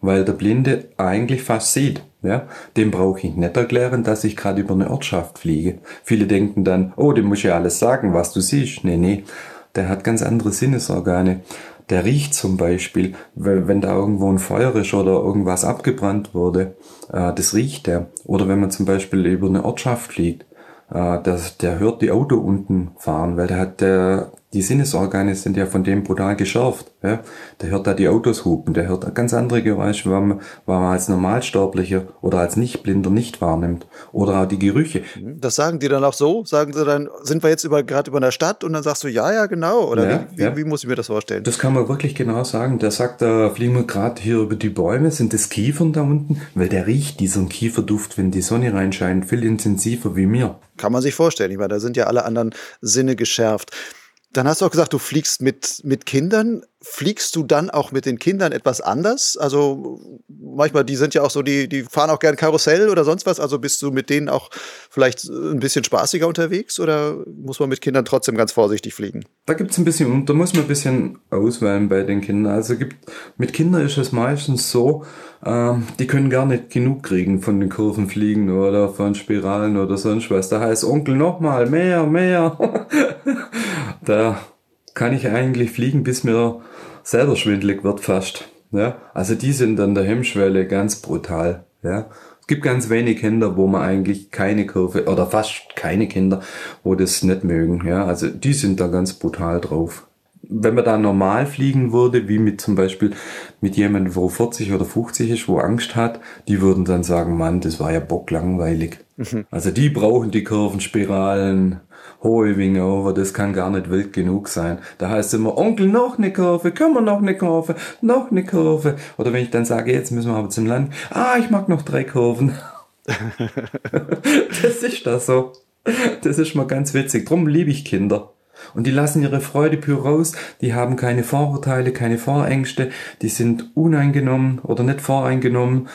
weil der Blinde eigentlich fast sieht. Ja, dem brauche ich nicht erklären, dass ich gerade über eine Ortschaft fliege. Viele denken dann, oh, dem muss ja alles sagen, was du siehst. Nee, nee, der hat ganz andere Sinnesorgane. Der riecht zum Beispiel, wenn da irgendwo ein Feuer ist oder irgendwas abgebrannt wurde, äh, das riecht er. Oder wenn man zum Beispiel über eine Ortschaft fliegt, äh, der, der hört die Auto unten fahren, weil der hat der, die Sinnesorgane sind ja von dem brutal geschärft. Ja? Der hört da die Autos hupen, der hört ganz andere Geräusche, weil man, weil man als Normalsterblicher oder als Nichtblinder nicht wahrnimmt. Oder auch die Gerüche. Das sagen die dann auch so? Sagen sie dann, sind wir jetzt gerade über einer Stadt und dann sagst du, ja, ja, genau. Oder ja, wie, ja. wie, muss ich mir das vorstellen? Das kann man wirklich genau sagen. Der sagt, da fliegen wir gerade hier über die Bäume, sind das Kiefern da unten, weil der riecht diesen Kieferduft, wenn die Sonne reinscheint, viel intensiver wie mir. Kann man sich vorstellen. Ich meine, da sind ja alle anderen Sinne geschärft. Dann hast du auch gesagt, du fliegst mit, mit Kindern. Fliegst du dann auch mit den Kindern etwas anders? Also manchmal, die sind ja auch so, die, die fahren auch gern Karussell oder sonst was. Also bist du mit denen auch vielleicht ein bisschen spaßiger unterwegs oder muss man mit Kindern trotzdem ganz vorsichtig fliegen? Da gibt's ein bisschen, da muss man ein bisschen auswählen bei den Kindern. Also gibt, mit Kindern ist es meistens so, ähm, die können gar nicht genug kriegen von den Kurvenfliegen oder von Spiralen oder sonst was. Da heißt Onkel nochmal, mehr, mehr. da kann ich eigentlich fliegen, bis mir selber schwindlig wird fast. Ja, also die sind an der Hemmschwelle ganz brutal. Ja, es gibt ganz wenig Kinder, wo man eigentlich keine Kurve oder fast keine Kinder, wo das nicht mögen. Ja, also die sind da ganz brutal drauf. Wenn man da normal fliegen würde, wie mit zum Beispiel mit jemandem, wo 40 oder 50 ist, wo Angst hat, die würden dann sagen, Mann, das war ja bocklangweilig. Mhm. Also die brauchen die Kurvenspiralen, hohe Winge over, das kann gar nicht wild genug sein. Da heißt es immer, Onkel, noch eine Kurve, können wir noch eine Kurve, noch eine Kurve. Oder wenn ich dann sage, jetzt müssen wir aber zum Land, ah, ich mag noch drei Kurven. das ist das so. Das ist mal ganz witzig. Drum liebe ich Kinder. Und die lassen ihre Freude pur raus, die haben keine Vorurteile, keine Vorängste, die sind uneingenommen oder nicht voreingenommen.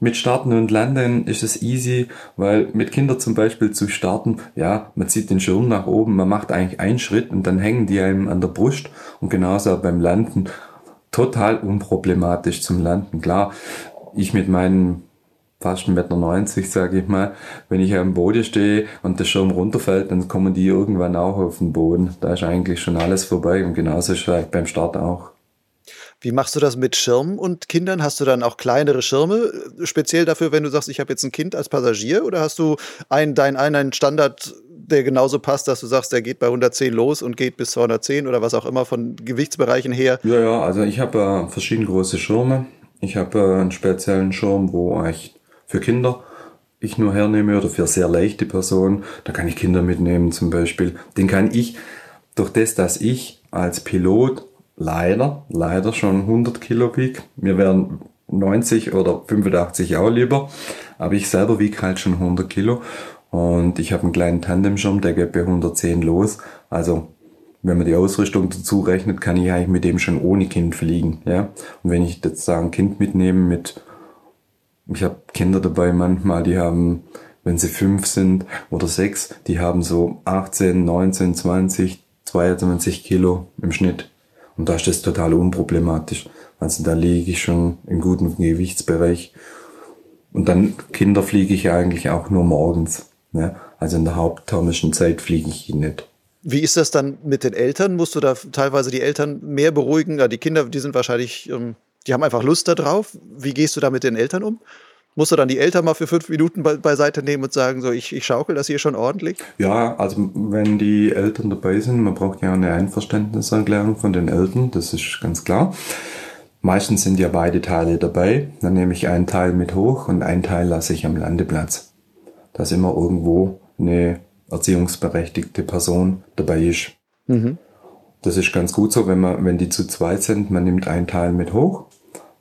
Mit Starten und Landen ist es easy, weil mit Kindern zum Beispiel zu starten, ja, man zieht den Schirm nach oben, man macht eigentlich einen Schritt und dann hängen die einem an der Brust und genauso beim Landen total unproblematisch zum Landen. Klar, ich mit meinen fast 1,90 Meter, sage ich mal. Wenn ich am Boden stehe und der Schirm runterfällt, dann kommen die irgendwann auch auf den Boden. Da ist eigentlich schon alles vorbei und genauso ist es beim Start auch. Wie machst du das mit Schirmen und Kindern? Hast du dann auch kleinere Schirme, äh, speziell dafür, wenn du sagst, ich habe jetzt ein Kind als Passagier? Oder hast du einen, deinen einen Standard, der genauso passt, dass du sagst, der geht bei 110 los und geht bis 210 oder was auch immer von Gewichtsbereichen her? Ja, ja, also ich habe äh, verschiedene große Schirme. Ich habe äh, einen speziellen Schirm, wo ich für Kinder ich nur hernehme oder für sehr leichte Personen. Da kann ich Kinder mitnehmen zum Beispiel. Den kann ich durch das, dass ich als Pilot leider, leider schon 100 Kilo wiege. Mir wären 90 oder 85 auch lieber, aber ich selber wiege halt schon 100 Kilo und ich habe einen kleinen Tandemschirm, der geht bei 110 los. Also wenn man die Ausrüstung dazu rechnet, kann ich eigentlich mit dem schon ohne Kind fliegen. Ja? Und wenn ich jetzt sagen Kind mitnehme mit, ich habe Kinder dabei manchmal, die haben, wenn sie fünf sind oder sechs, die haben so 18, 19, 20, 22 Kilo im Schnitt. Und da ist das total unproblematisch. Also da liege ich schon im guten Gewichtsbereich. Und dann Kinder fliege ich eigentlich auch nur morgens. Ne? Also in der hauptthermischen Zeit fliege ich nicht. Wie ist das dann mit den Eltern? Musst du da teilweise die Eltern mehr beruhigen? Ja, die Kinder, die sind wahrscheinlich, ähm, die haben einfach Lust darauf. Wie gehst du da mit den Eltern um? Musst du dann die Eltern mal für fünf Minuten be beiseite nehmen und sagen, so, ich, ich schaukel das hier schon ordentlich? Ja, also wenn die Eltern dabei sind, man braucht ja eine Einverständniserklärung von den Eltern, das ist ganz klar. Meistens sind ja beide Teile dabei. Dann nehme ich einen Teil mit hoch und einen Teil lasse ich am Landeplatz. Dass immer irgendwo eine erziehungsberechtigte Person dabei ist. Mhm. Das ist ganz gut so, wenn man, wenn die zu zweit sind, man nimmt einen Teil mit hoch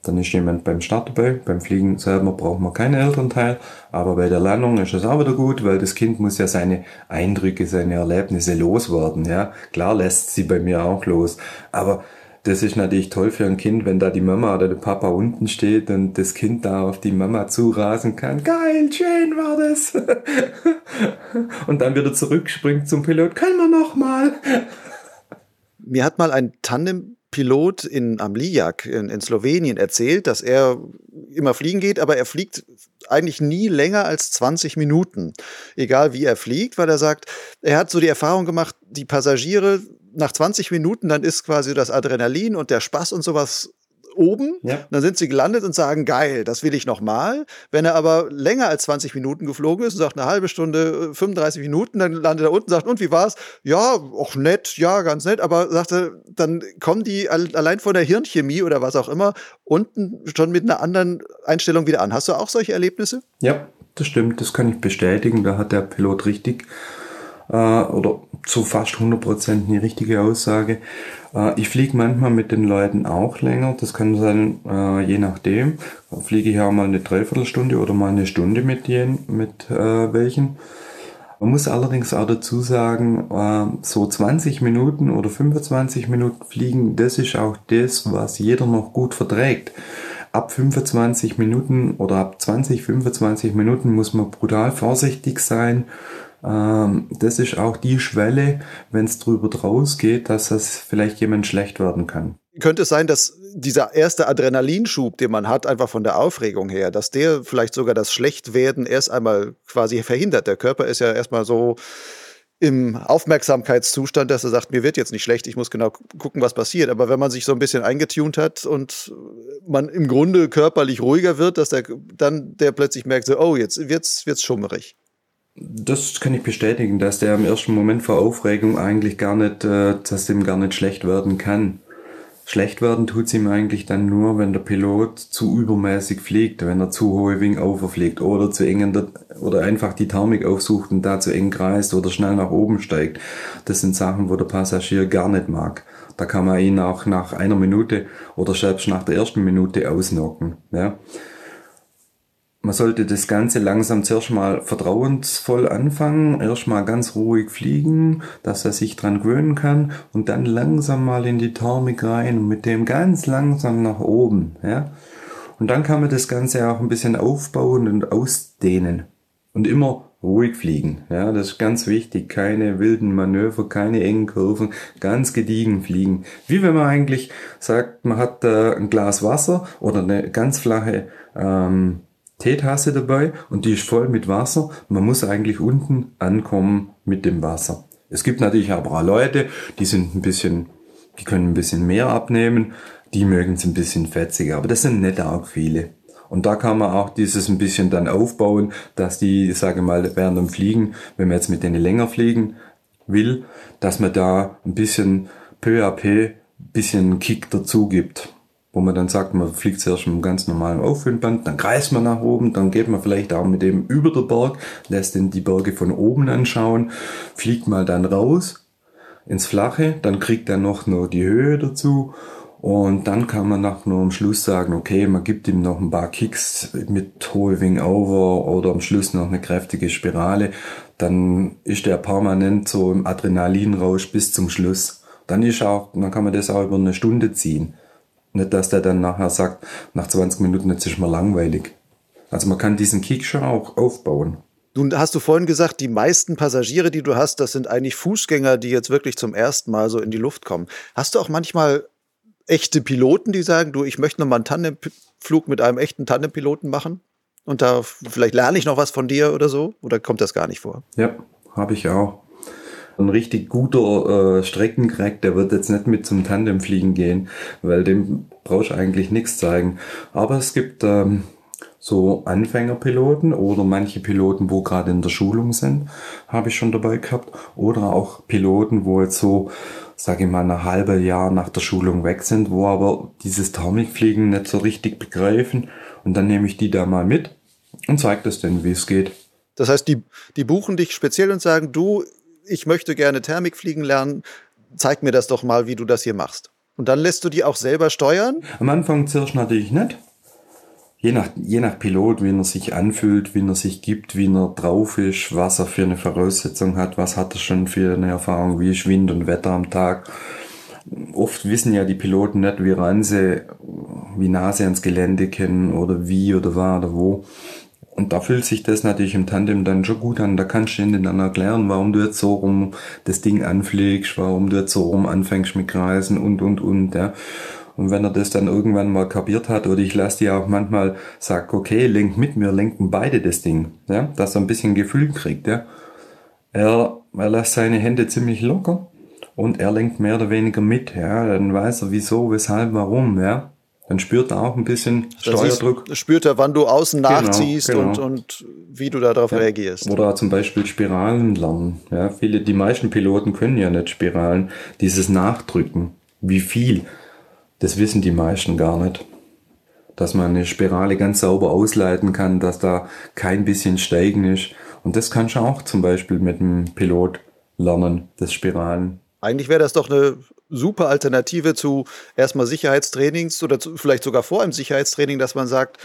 dann ist jemand beim Start dabei. Beim Fliegen selber braucht man keinen Elternteil. Aber bei der Landung ist es auch wieder gut, weil das Kind muss ja seine Eindrücke, seine Erlebnisse loswerden. Ja, klar lässt sie bei mir auch los. Aber das ist natürlich toll für ein Kind, wenn da die Mama oder der Papa unten steht und das Kind da auf die Mama zurasen kann. Geil, Jane war das. und dann wieder zurückspringt zum Pilot. Können wir noch mal? Mir hat mal ein Tandem Pilot in Amlijak in, in Slowenien erzählt, dass er immer fliegen geht, aber er fliegt eigentlich nie länger als 20 Minuten, egal wie er fliegt, weil er sagt, er hat so die Erfahrung gemacht, die Passagiere nach 20 Minuten, dann ist quasi das Adrenalin und der Spaß und sowas oben, ja. dann sind sie gelandet und sagen, geil, das will ich nochmal. Wenn er aber länger als 20 Minuten geflogen ist und sagt eine halbe Stunde, 35 äh, Minuten, dann landet er unten und sagt, und wie war's? Ja, auch nett, ja, ganz nett, aber sagte, dann kommen die allein von der Hirnchemie oder was auch immer unten schon mit einer anderen Einstellung wieder an. Hast du auch solche Erlebnisse? Ja, das stimmt, das kann ich bestätigen. Da hat der Pilot richtig äh, oder zu fast 100% eine richtige Aussage. Äh, ich fliege manchmal mit den Leuten auch länger. Das kann sein, äh, je nachdem. Fliege ich auch mal eine Dreiviertelstunde oder mal eine Stunde mit, jen, mit äh, welchen. Man muss allerdings auch dazu sagen, äh, so 20 Minuten oder 25 Minuten fliegen, das ist auch das, was jeder noch gut verträgt. Ab 25 Minuten oder ab 20, 25 Minuten muss man brutal vorsichtig sein ähm, das ist auch die Schwelle, wenn es drüber draus geht, dass das vielleicht jemand schlecht werden kann. Könnte es sein, dass dieser erste Adrenalinschub, den man hat, einfach von der Aufregung her, dass der vielleicht sogar das Schlechtwerden erst einmal quasi verhindert? Der Körper ist ja erstmal so im Aufmerksamkeitszustand, dass er sagt, mir wird jetzt nicht schlecht, ich muss genau gucken, was passiert. Aber wenn man sich so ein bisschen eingetunt hat und man im Grunde körperlich ruhiger wird, dass der dann der plötzlich merkt, so, oh, jetzt wird's, wird's schummerig. Das kann ich bestätigen, dass der im ersten Moment vor Aufregung eigentlich gar nicht, äh, dass dem gar nicht schlecht werden kann. Schlecht werden tut es ihm eigentlich dann nur, wenn der Pilot zu übermäßig fliegt, wenn er zu hohe Wingauf fliegt oder zu eng der, oder einfach die Thermik aufsucht und da zu eng kreist oder schnell nach oben steigt. Das sind Sachen, wo der Passagier gar nicht mag. Da kann man ihn auch nach einer Minute oder selbst nach der ersten Minute ausnocken. Ja. Man sollte das Ganze langsam zuerst mal vertrauensvoll anfangen, erst mal ganz ruhig fliegen, dass er sich dran gewöhnen kann und dann langsam mal in die Thermik rein und mit dem ganz langsam nach oben, ja. Und dann kann man das Ganze auch ein bisschen aufbauen und ausdehnen und immer ruhig fliegen, ja. Das ist ganz wichtig. Keine wilden Manöver, keine engen Kurven, ganz gediegen fliegen. Wie wenn man eigentlich sagt, man hat äh, ein Glas Wasser oder eine ganz flache ähm, Teetasse dabei und die ist voll mit Wasser. Man muss eigentlich unten ankommen mit dem Wasser. Es gibt natürlich aber auch Leute, die sind ein bisschen, die können ein bisschen mehr abnehmen, die mögen es ein bisschen fetziger, aber das sind nicht auch viele. Und da kann man auch dieses ein bisschen dann aufbauen, dass die, sage mal, während dem Fliegen, wenn man jetzt mit denen länger fliegen will, dass man da ein bisschen peu à peu bisschen Kick dazu gibt wo man dann sagt, man fliegt zuerst mit einem ganz normalen Aufwindband, dann kreist man nach oben, dann geht man vielleicht auch mit dem über der Berg, lässt den die Berge von oben anschauen, fliegt mal dann raus ins Flache, dann kriegt er noch nur die Höhe dazu und dann kann man nach nur am Schluss sagen, okay, man gibt ihm noch ein paar Kicks mit hohe Wing Over oder am Schluss noch eine kräftige Spirale, dann ist der permanent so im Adrenalinrausch bis zum Schluss. Dann ist auch, dann kann man das auch über eine Stunde ziehen. Nicht, dass der dann nachher sagt, nach 20 Minuten, jetzt ist mir langweilig. Also man kann diesen Kick schon auch aufbauen. Nun hast du vorhin gesagt, die meisten Passagiere, die du hast, das sind eigentlich Fußgänger, die jetzt wirklich zum ersten Mal so in die Luft kommen. Hast du auch manchmal echte Piloten, die sagen, du, ich möchte noch mal einen Tandemflug mit einem echten Tandempiloten machen? Und da vielleicht lerne ich noch was von dir oder so? Oder kommt das gar nicht vor? Ja, habe ich auch ein richtig guter äh, Streckencrack, der wird jetzt nicht mit zum Tandemfliegen gehen, weil dem brauchst du eigentlich nichts zeigen. Aber es gibt ähm, so Anfängerpiloten oder manche Piloten, wo gerade in der Schulung sind, habe ich schon dabei gehabt. Oder auch Piloten, wo jetzt so, sage ich mal, ein halbes Jahr nach der Schulung weg sind, wo aber dieses Thermikfliegen nicht so richtig begreifen. Und dann nehme ich die da mal mit und zeige das denen, wie es geht. Das heißt, die, die buchen dich speziell und sagen, du, ich möchte gerne Thermik fliegen lernen, zeig mir das doch mal, wie du das hier machst. Und dann lässt du die auch selber steuern? Am Anfang zuerst natürlich nicht. Je nach, je nach Pilot, wie er sich anfühlt, wie er sich gibt, wie er drauf ist, was er für eine Voraussetzung hat, was hat er schon für eine Erfahrung, wie ist Wind und Wetter am Tag. Oft wissen ja die Piloten nicht, wie ran sie, wie nah sie ans Gelände kennen oder wie oder war oder wo. Und da fühlt sich das natürlich im Tandem dann schon gut an. Da kannst du ihnen dann erklären, warum du jetzt so rum das Ding anfliegst, warum du jetzt so rum anfängst mit Kreisen und, und, und, ja. Und wenn er das dann irgendwann mal kapiert hat, oder ich lasse die auch manchmal sagen, okay, lenk mit mir, lenken beide das Ding, ja, dass er ein bisschen Gefühl kriegt, ja. Er, er lässt seine Hände ziemlich locker und er lenkt mehr oder weniger mit, ja. Dann weiß er wieso, weshalb, warum, ja dann spürt er auch ein bisschen Steuerdruck. Siehst, spürt er, wann du außen genau, nachziehst genau. Und, und wie du darauf ja. reagierst. Oder zum Beispiel Spiralen lernen. Ja, viele, die meisten Piloten können ja nicht Spiralen. Dieses Nachdrücken, wie viel, das wissen die meisten gar nicht. Dass man eine Spirale ganz sauber ausleiten kann, dass da kein bisschen Steigen ist. Und das kannst du auch zum Beispiel mit einem Pilot lernen, das Spiralen. Eigentlich wäre das doch eine super Alternative zu erstmal Sicherheitstrainings oder zu, vielleicht sogar vor einem Sicherheitstraining, dass man sagt,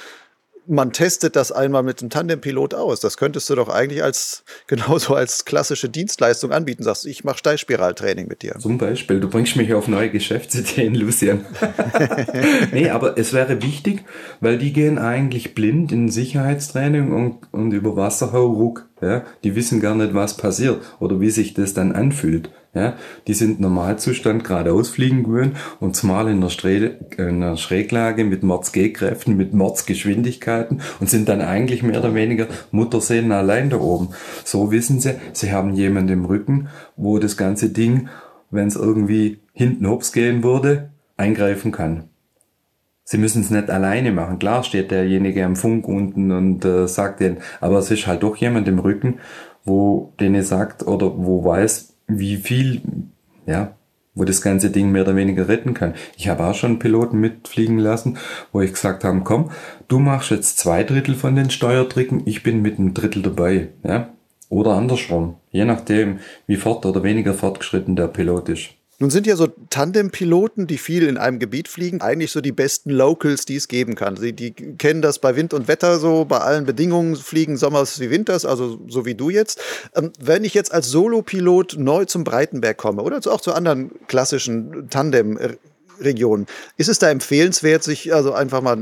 man testet das einmal mit dem Tandempilot aus. Das könntest du doch eigentlich als genauso als klassische Dienstleistung anbieten. Sagst du, ich mache Steilspiraltraining mit dir. Zum Beispiel, du bringst mich auf neue Geschäftsideen, Lucian. nee, aber es wäre wichtig, weil die gehen eigentlich blind in Sicherheitstraining und, und über Wasserhau ruck. Ja? Die wissen gar nicht, was passiert oder wie sich das dann anfühlt. Ja, die sind Normalzustand geradeaus fliegen gewöhnt und zumal in einer, Stre in einer Schräglage mit Mords-G-Kräften, mit Mords-Geschwindigkeiten und sind dann eigentlich mehr oder weniger Mutterseelen allein da oben. So wissen sie, sie haben jemanden im Rücken, wo das ganze Ding, wenn es irgendwie hinten hops gehen würde, eingreifen kann. Sie müssen es nicht alleine machen. Klar steht derjenige am Funk unten und äh, sagt den, aber es ist halt doch jemand im Rücken, wo denen sagt oder wo weiß, wie viel, ja, wo das ganze Ding mehr oder weniger retten kann. Ich habe auch schon Piloten mitfliegen lassen, wo ich gesagt habe, komm, du machst jetzt zwei Drittel von den Steuertricken, ich bin mit einem Drittel dabei, ja. Oder andersrum, je nachdem, wie fort oder weniger fortgeschritten der Pilot ist. Nun sind ja so Tandem-Piloten, die viel in einem Gebiet fliegen, eigentlich so die besten Locals, die es geben kann. Sie die kennen das bei Wind und Wetter so, bei allen Bedingungen fliegen Sommers wie Winters, also so wie du jetzt. Ähm, wenn ich jetzt als Solo-Pilot neu zum Breitenberg komme oder auch zu anderen klassischen Tandem-Regionen, ist es da empfehlenswert, sich also einfach mal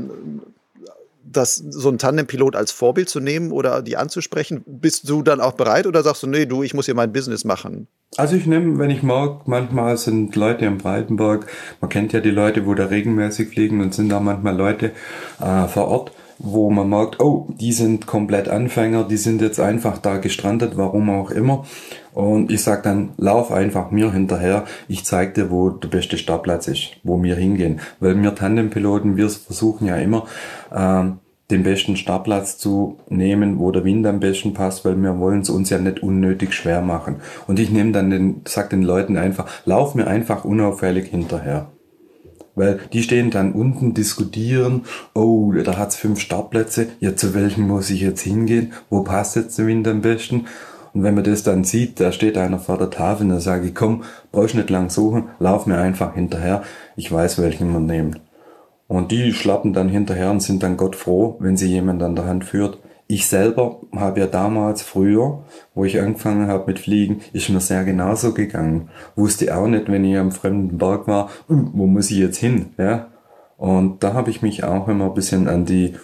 das, so ein Tandem-Pilot als Vorbild zu nehmen oder die anzusprechen? Bist du dann auch bereit oder sagst du, nee, du, ich muss hier mein Business machen? Also ich nehme, wenn ich mag, manchmal sind Leute im Breitenberg, man kennt ja die Leute, wo da regelmäßig fliegen und sind da manchmal Leute äh, vor Ort, wo man merkt, oh, die sind komplett Anfänger, die sind jetzt einfach da gestrandet, warum auch immer. Und ich sag dann, lauf einfach mir hinterher, ich zeig dir, wo der beste Startplatz ist, wo wir hingehen. Weil wir Tandempiloten, wir versuchen ja immer, ähm, den besten Startplatz zu nehmen, wo der Wind am besten passt, weil wir wollen es uns ja nicht unnötig schwer machen. Und ich nehme dann den, sag den Leuten einfach, lauf mir einfach unauffällig hinterher. Weil die stehen dann unten, diskutieren, oh, da hat's fünf Startplätze, ja, zu welchem muss ich jetzt hingehen? Wo passt jetzt der Wind am besten? Und wenn man das dann sieht, da steht einer vor der Tafel, dann sage ich, komm, brauchst nicht lang suchen, lauf mir einfach hinterher, ich weiß, welchen man nimmt. Und die schlappen dann hinterher und sind dann Gott froh, wenn sie jemand an der Hand führt. Ich selber habe ja damals früher, wo ich angefangen habe mit Fliegen, ist mir sehr genauso gegangen. Wusste auch nicht, wenn ich am fremden Berg war, hm, wo muss ich jetzt hin, ja. Und da habe ich mich auch immer ein bisschen an die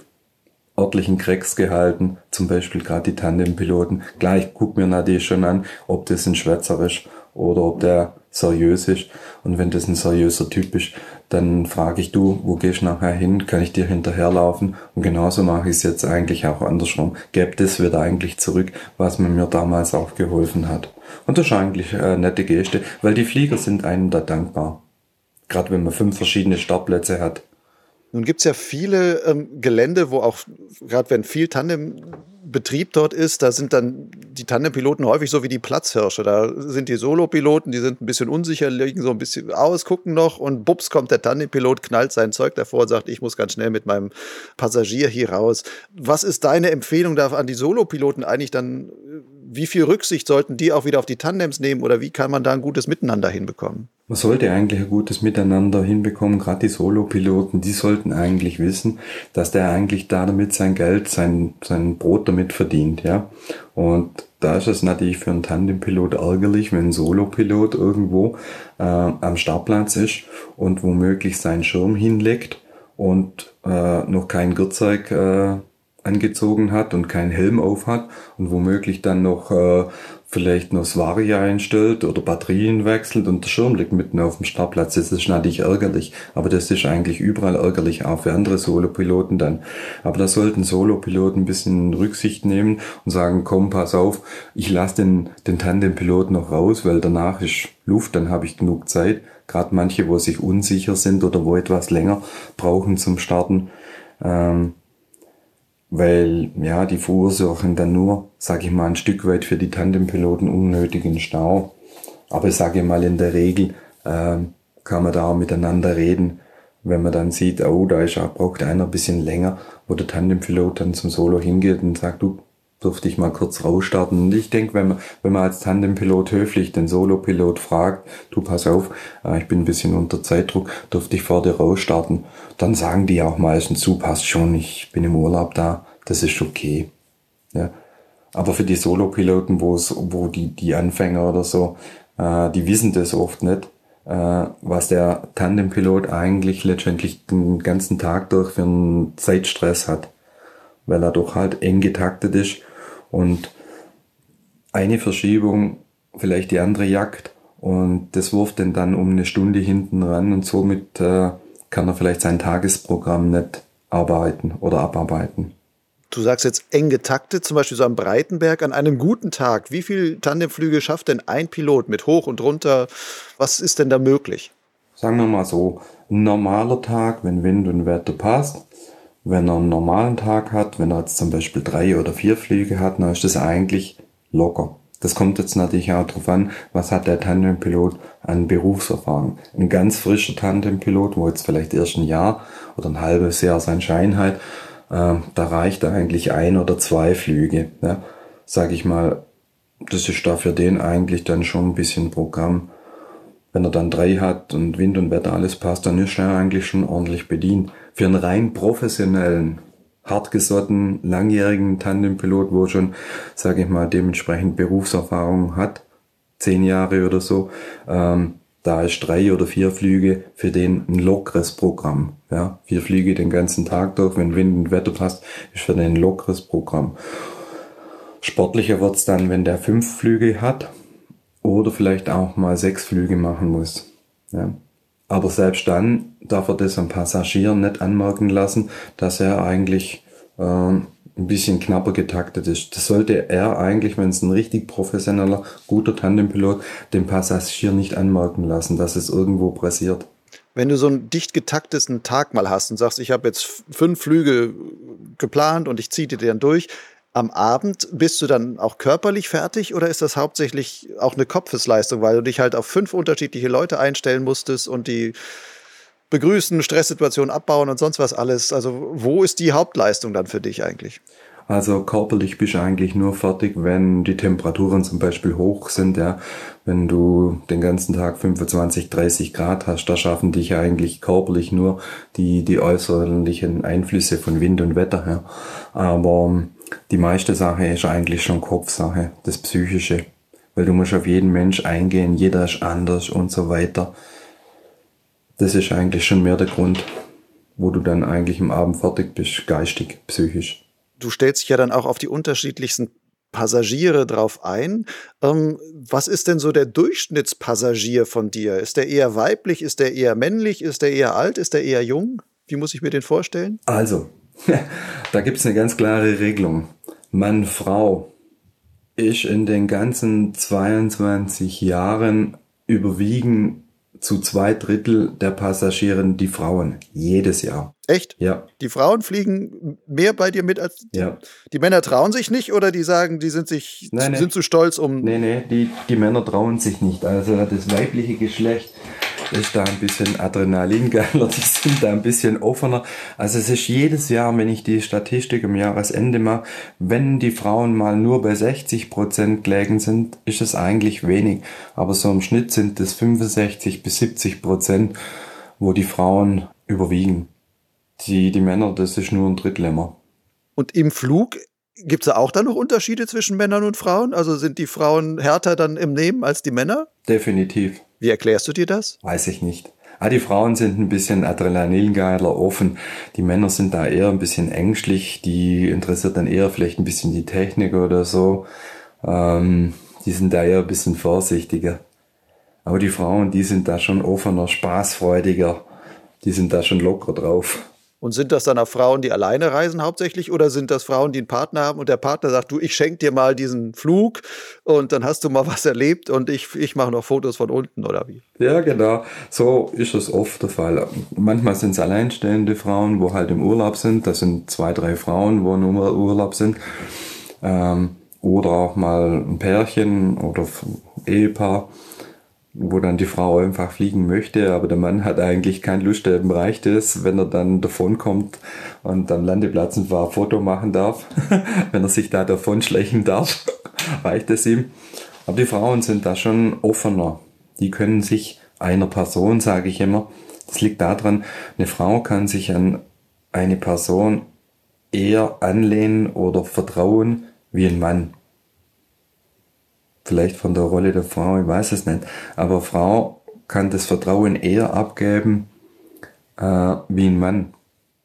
örtlichen Cracks gehalten, zum Beispiel gerade die Tandempiloten. Gleich guck mir natürlich schon an, ob das ein Schwätzer ist oder ob der seriös ist. Und wenn das ein seriöser Typ ist, dann frage ich du, wo gehst du nachher hin? Kann ich dir hinterherlaufen? Und genauso mache ich es jetzt eigentlich auch andersrum. Gäbe das wieder eigentlich zurück, was man mir damals auch geholfen hat. Und das ist eigentlich eine nette Geste, weil die Flieger sind einem da dankbar. Gerade wenn man fünf verschiedene Startplätze hat. Nun gibt es ja viele ähm, Gelände, wo auch, gerade wenn viel Tandembetrieb dort ist, da sind dann die Tandempiloten häufig so wie die Platzhirsche. Da sind die Solopiloten, die sind ein bisschen unsicher, liegen so ein bisschen aus, gucken noch und bups kommt der Tandempilot, knallt sein Zeug davor sagt, ich muss ganz schnell mit meinem Passagier hier raus. Was ist deine Empfehlung da an die Solopiloten eigentlich dann? Wie viel Rücksicht sollten die auch wieder auf die Tandems nehmen oder wie kann man da ein gutes Miteinander hinbekommen? Man sollte eigentlich ein gutes Miteinander hinbekommen, gerade die Solo-Piloten, die sollten eigentlich wissen, dass der eigentlich da damit sein Geld, sein, sein Brot damit verdient, ja. Und da ist es natürlich für einen Tandempilot ärgerlich, wenn ein Solo-Pilot irgendwo äh, am Startplatz ist und womöglich seinen Schirm hinlegt und äh, noch kein Gürzeug äh, angezogen hat und keinen Helm auf hat und womöglich dann noch äh, vielleicht noch das Varia einstellt oder Batterien wechselt und der Schirm liegt mitten auf dem Startplatz. Das ist natürlich ärgerlich, aber das ist eigentlich überall ärgerlich, auch für andere Solopiloten dann. Aber da sollten Solopiloten ein bisschen Rücksicht nehmen und sagen, komm, pass auf, ich lasse den, den Tandempilot noch raus, weil danach ist Luft, dann habe ich genug Zeit. Gerade manche, wo sich unsicher sind oder wo etwas länger brauchen zum Starten. Ähm, weil ja, die verursachen dann nur, sage ich mal, ein Stück weit für die Tandempiloten unnötigen Stau. Aber ich mal, in der Regel äh, kann man da auch miteinander reden, wenn man dann sieht, oh, da ist auch, braucht einer ein bisschen länger, wo der Tandempilot dann zum Solo hingeht und sagt, du, durfte ich mal kurz rausstarten. Und ich denke, wenn man, wenn man als Tandempilot höflich den Solopilot fragt, du pass auf, äh, ich bin ein bisschen unter Zeitdruck, durfte ich vor dir rausstarten, dann sagen die auch meistens zu, passt schon, ich bin im Urlaub da, das ist okay. Ja. Aber für die Solopiloten, wo es, wo die, die Anfänger oder so, äh, die wissen das oft nicht, äh, was der Tandempilot eigentlich letztendlich den ganzen Tag durch für einen Zeitstress hat. Weil er doch halt eng getaktet ist und eine Verschiebung vielleicht die andere jagt und das wirft den dann um eine Stunde hinten ran und somit äh, kann er vielleicht sein Tagesprogramm nicht arbeiten oder abarbeiten. Du sagst jetzt eng getaktet, zum Beispiel so am Breitenberg an einem guten Tag. Wie viel Tandemflüge schafft denn ein Pilot mit hoch und runter? Was ist denn da möglich? Sagen wir mal so, ein normaler Tag, wenn Wind und Wetter passt, wenn er einen normalen Tag hat, wenn er jetzt zum Beispiel drei oder vier Flüge hat, dann ist das eigentlich locker. Das kommt jetzt natürlich auch darauf an, was hat der Tandempilot an Berufserfahrung. Ein ganz frischer Tandempilot, wo jetzt vielleicht erst ein Jahr oder ein halbes Jahr sein Schein hat, äh, da reicht eigentlich ein oder zwei Flüge. Ja. Sag ich mal, das ist da für den eigentlich dann schon ein bisschen Programm. Wenn er dann drei hat und Wind und Wetter alles passt, dann ist er eigentlich schon ordentlich bedient. Für einen rein professionellen, hartgesotten, langjährigen Tandempilot, wo schon, sage ich mal, dementsprechend Berufserfahrung hat, zehn Jahre oder so, ähm, da ist drei oder vier Flüge für den ein lockeres Programm. Ja, vier Flüge den ganzen Tag durch, wenn Wind und Wetter passt, ist für den ein lockeres Programm. Sportlicher wird's dann, wenn der fünf Flüge hat oder vielleicht auch mal sechs Flüge machen muss. Ja. Aber selbst dann darf er das am Passagier nicht anmerken lassen, dass er eigentlich äh, ein bisschen knapper getaktet ist. Das sollte er eigentlich, wenn es ein richtig professioneller, guter Tandempilot, dem Passagier nicht anmerken lassen, dass es irgendwo pressiert. Wenn du so einen dicht getakteten Tag mal hast und sagst, ich habe jetzt fünf Flüge geplant und ich ziehe die dann durch, am Abend bist du dann auch körperlich fertig oder ist das hauptsächlich auch eine Kopfesleistung, weil du dich halt auf fünf unterschiedliche Leute einstellen musstest und die begrüßen, Stresssituationen abbauen und sonst was alles? Also wo ist die Hauptleistung dann für dich eigentlich? Also körperlich bist du eigentlich nur fertig, wenn die Temperaturen zum Beispiel hoch sind, ja. Wenn du den ganzen Tag 25, 30 Grad hast, da schaffen dich eigentlich körperlich nur die, die äußerlichen Einflüsse von Wind und Wetter, ja. Aber die meiste Sache ist eigentlich schon Kopfsache, das Psychische. Weil du musst auf jeden Mensch eingehen, jeder ist anders und so weiter. Das ist eigentlich schon mehr der Grund, wo du dann eigentlich am Abend fertig bist, geistig, psychisch. Du stellst dich ja dann auch auf die unterschiedlichsten Passagiere drauf ein. Ähm, was ist denn so der Durchschnittspassagier von dir? Ist der eher weiblich? Ist der eher männlich? Ist der eher alt? Ist der eher jung? Wie muss ich mir den vorstellen? Also, da gibt es eine ganz klare Regelung. Mann, Frau ist in den ganzen 22 Jahren überwiegen zu zwei Drittel der Passagieren die Frauen. Jedes Jahr. Echt? Ja. Die Frauen fliegen mehr bei dir mit als die, Ja. die Männer trauen sich nicht oder die sagen, die sind sich Nein, nee. sind zu stolz, um Nee, nee, die, die Männer trauen sich nicht. Also das weibliche Geschlecht ist da ein bisschen adrenalingeiler, die sind da ein bisschen offener. Also es ist jedes Jahr, wenn ich die Statistik am Jahresende mache, wenn die Frauen mal nur bei 60 Prozent lägen sind, ist es eigentlich wenig. Aber so im Schnitt sind es 65 bis 70 Prozent, wo die Frauen überwiegen. Die, die Männer, das ist nur ein Drittel immer. Und im Flug gibt es da auch dann noch Unterschiede zwischen Männern und Frauen? Also sind die Frauen härter dann im Nehmen als die Männer? Definitiv. Wie erklärst du dir das? Weiß ich nicht. Ah, die Frauen sind ein bisschen adrenalingeiler, offen. Die Männer sind da eher ein bisschen ängstlich. Die interessiert dann eher vielleicht ein bisschen die Technik oder so. Ähm, die sind da eher ein bisschen vorsichtiger. Aber die Frauen, die sind da schon offener, spaßfreudiger. Die sind da schon locker drauf. Und sind das dann auch Frauen, die alleine reisen hauptsächlich oder sind das Frauen, die einen Partner haben und der Partner sagt, du, ich schenke dir mal diesen Flug und dann hast du mal was erlebt und ich, ich mache noch Fotos von unten oder wie? Ja, genau. So ist es oft der Fall. Manchmal sind es alleinstehende Frauen, wo halt im Urlaub sind. Das sind zwei, drei Frauen, wo im Urlaub sind. Ähm, oder auch mal ein Pärchen oder Ehepaar, wo dann die Frau einfach fliegen möchte, aber der Mann hat eigentlich keine Lust, dem reicht es, wenn er dann davon kommt und am Landeplatz ein paar Foto machen darf, wenn er sich da davon schleichen darf, reicht es ihm. Aber die Frauen sind da schon offener. Die können sich einer Person, sage ich immer, das liegt daran, eine Frau kann sich an eine Person eher anlehnen oder vertrauen wie ein Mann. Vielleicht von der Rolle der Frau, ich weiß es nicht. Aber Frau kann das Vertrauen eher abgeben äh, wie ein Mann.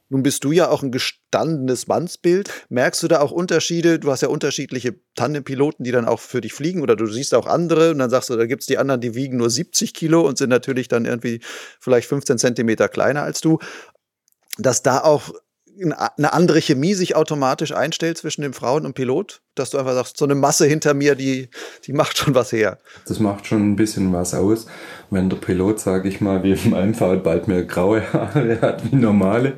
Nun bist du ja auch ein gestandenes Mannsbild. Merkst du da auch Unterschiede? Du hast ja unterschiedliche Tandempiloten, die dann auch für dich fliegen oder du siehst auch andere und dann sagst du, da gibt es die anderen, die wiegen nur 70 Kilo und sind natürlich dann irgendwie vielleicht 15 Zentimeter kleiner als du. Dass da auch eine andere Chemie sich automatisch einstellt zwischen dem Frauen und Pilot, dass du einfach sagst, so eine Masse hinter mir, die, die macht schon was her. Das macht schon ein bisschen was aus, wenn der Pilot, sage ich mal, wie in meinem Fall bald mehr graue Haare hat wie normale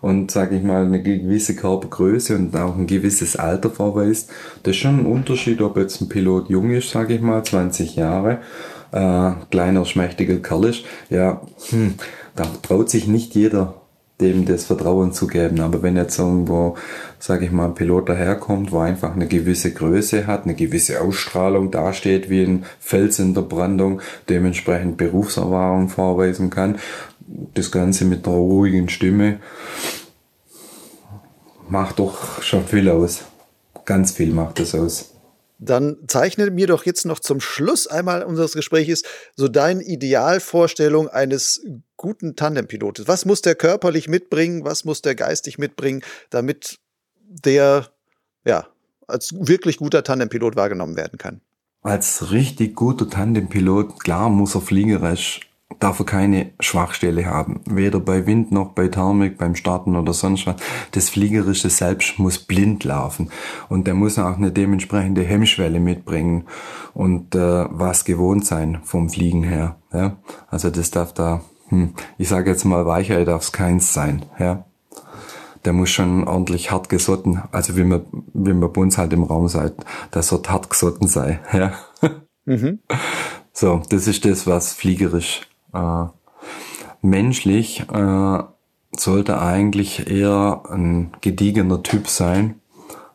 und, sage ich mal, eine gewisse Körpergröße und auch ein gewisses Alter vorweist. Das ist schon ein Unterschied, ob jetzt ein Pilot jung ist, sage ich mal, 20 Jahre, äh, kleiner, schmächtiger Kerl ist. Ja, hm, da traut sich nicht jeder dem das Vertrauen zu geben. Aber wenn jetzt irgendwo, sage ich mal, ein Pilot daherkommt, wo einfach eine gewisse Größe hat, eine gewisse Ausstrahlung dasteht wie ein Fels in der Brandung, dementsprechend Berufserfahrung vorweisen kann, das Ganze mit einer ruhigen Stimme, macht doch schon viel aus. Ganz viel macht das aus. Dann zeichne mir doch jetzt noch zum Schluss einmal unseres Gesprächs so deine Idealvorstellung eines guten Tandempilotes. Was muss der körperlich mitbringen? Was muss der geistig mitbringen, damit der, ja, als wirklich guter Tandempilot wahrgenommen werden kann? Als richtig guter Tandempilot, klar muss er fliegerisch darf er keine Schwachstelle haben. Weder bei Wind noch bei Thermik, beim Starten oder sonst was. Das Fliegerische selbst muss blind laufen. Und der muss auch eine dementsprechende Hemmschwelle mitbringen und äh, was gewohnt sein vom Fliegen her. Ja? Also das darf da, hm, ich sage jetzt mal, Weichheit darf es keins sein. Ja? Der muss schon ordentlich hart gesotten, also wie man, wie man bei uns halt im Raum sagt, der sollte hart gesotten sei. Ja? Mhm. So, das ist das, was fliegerisch äh, menschlich äh, sollte eigentlich eher ein gediegener Typ sein.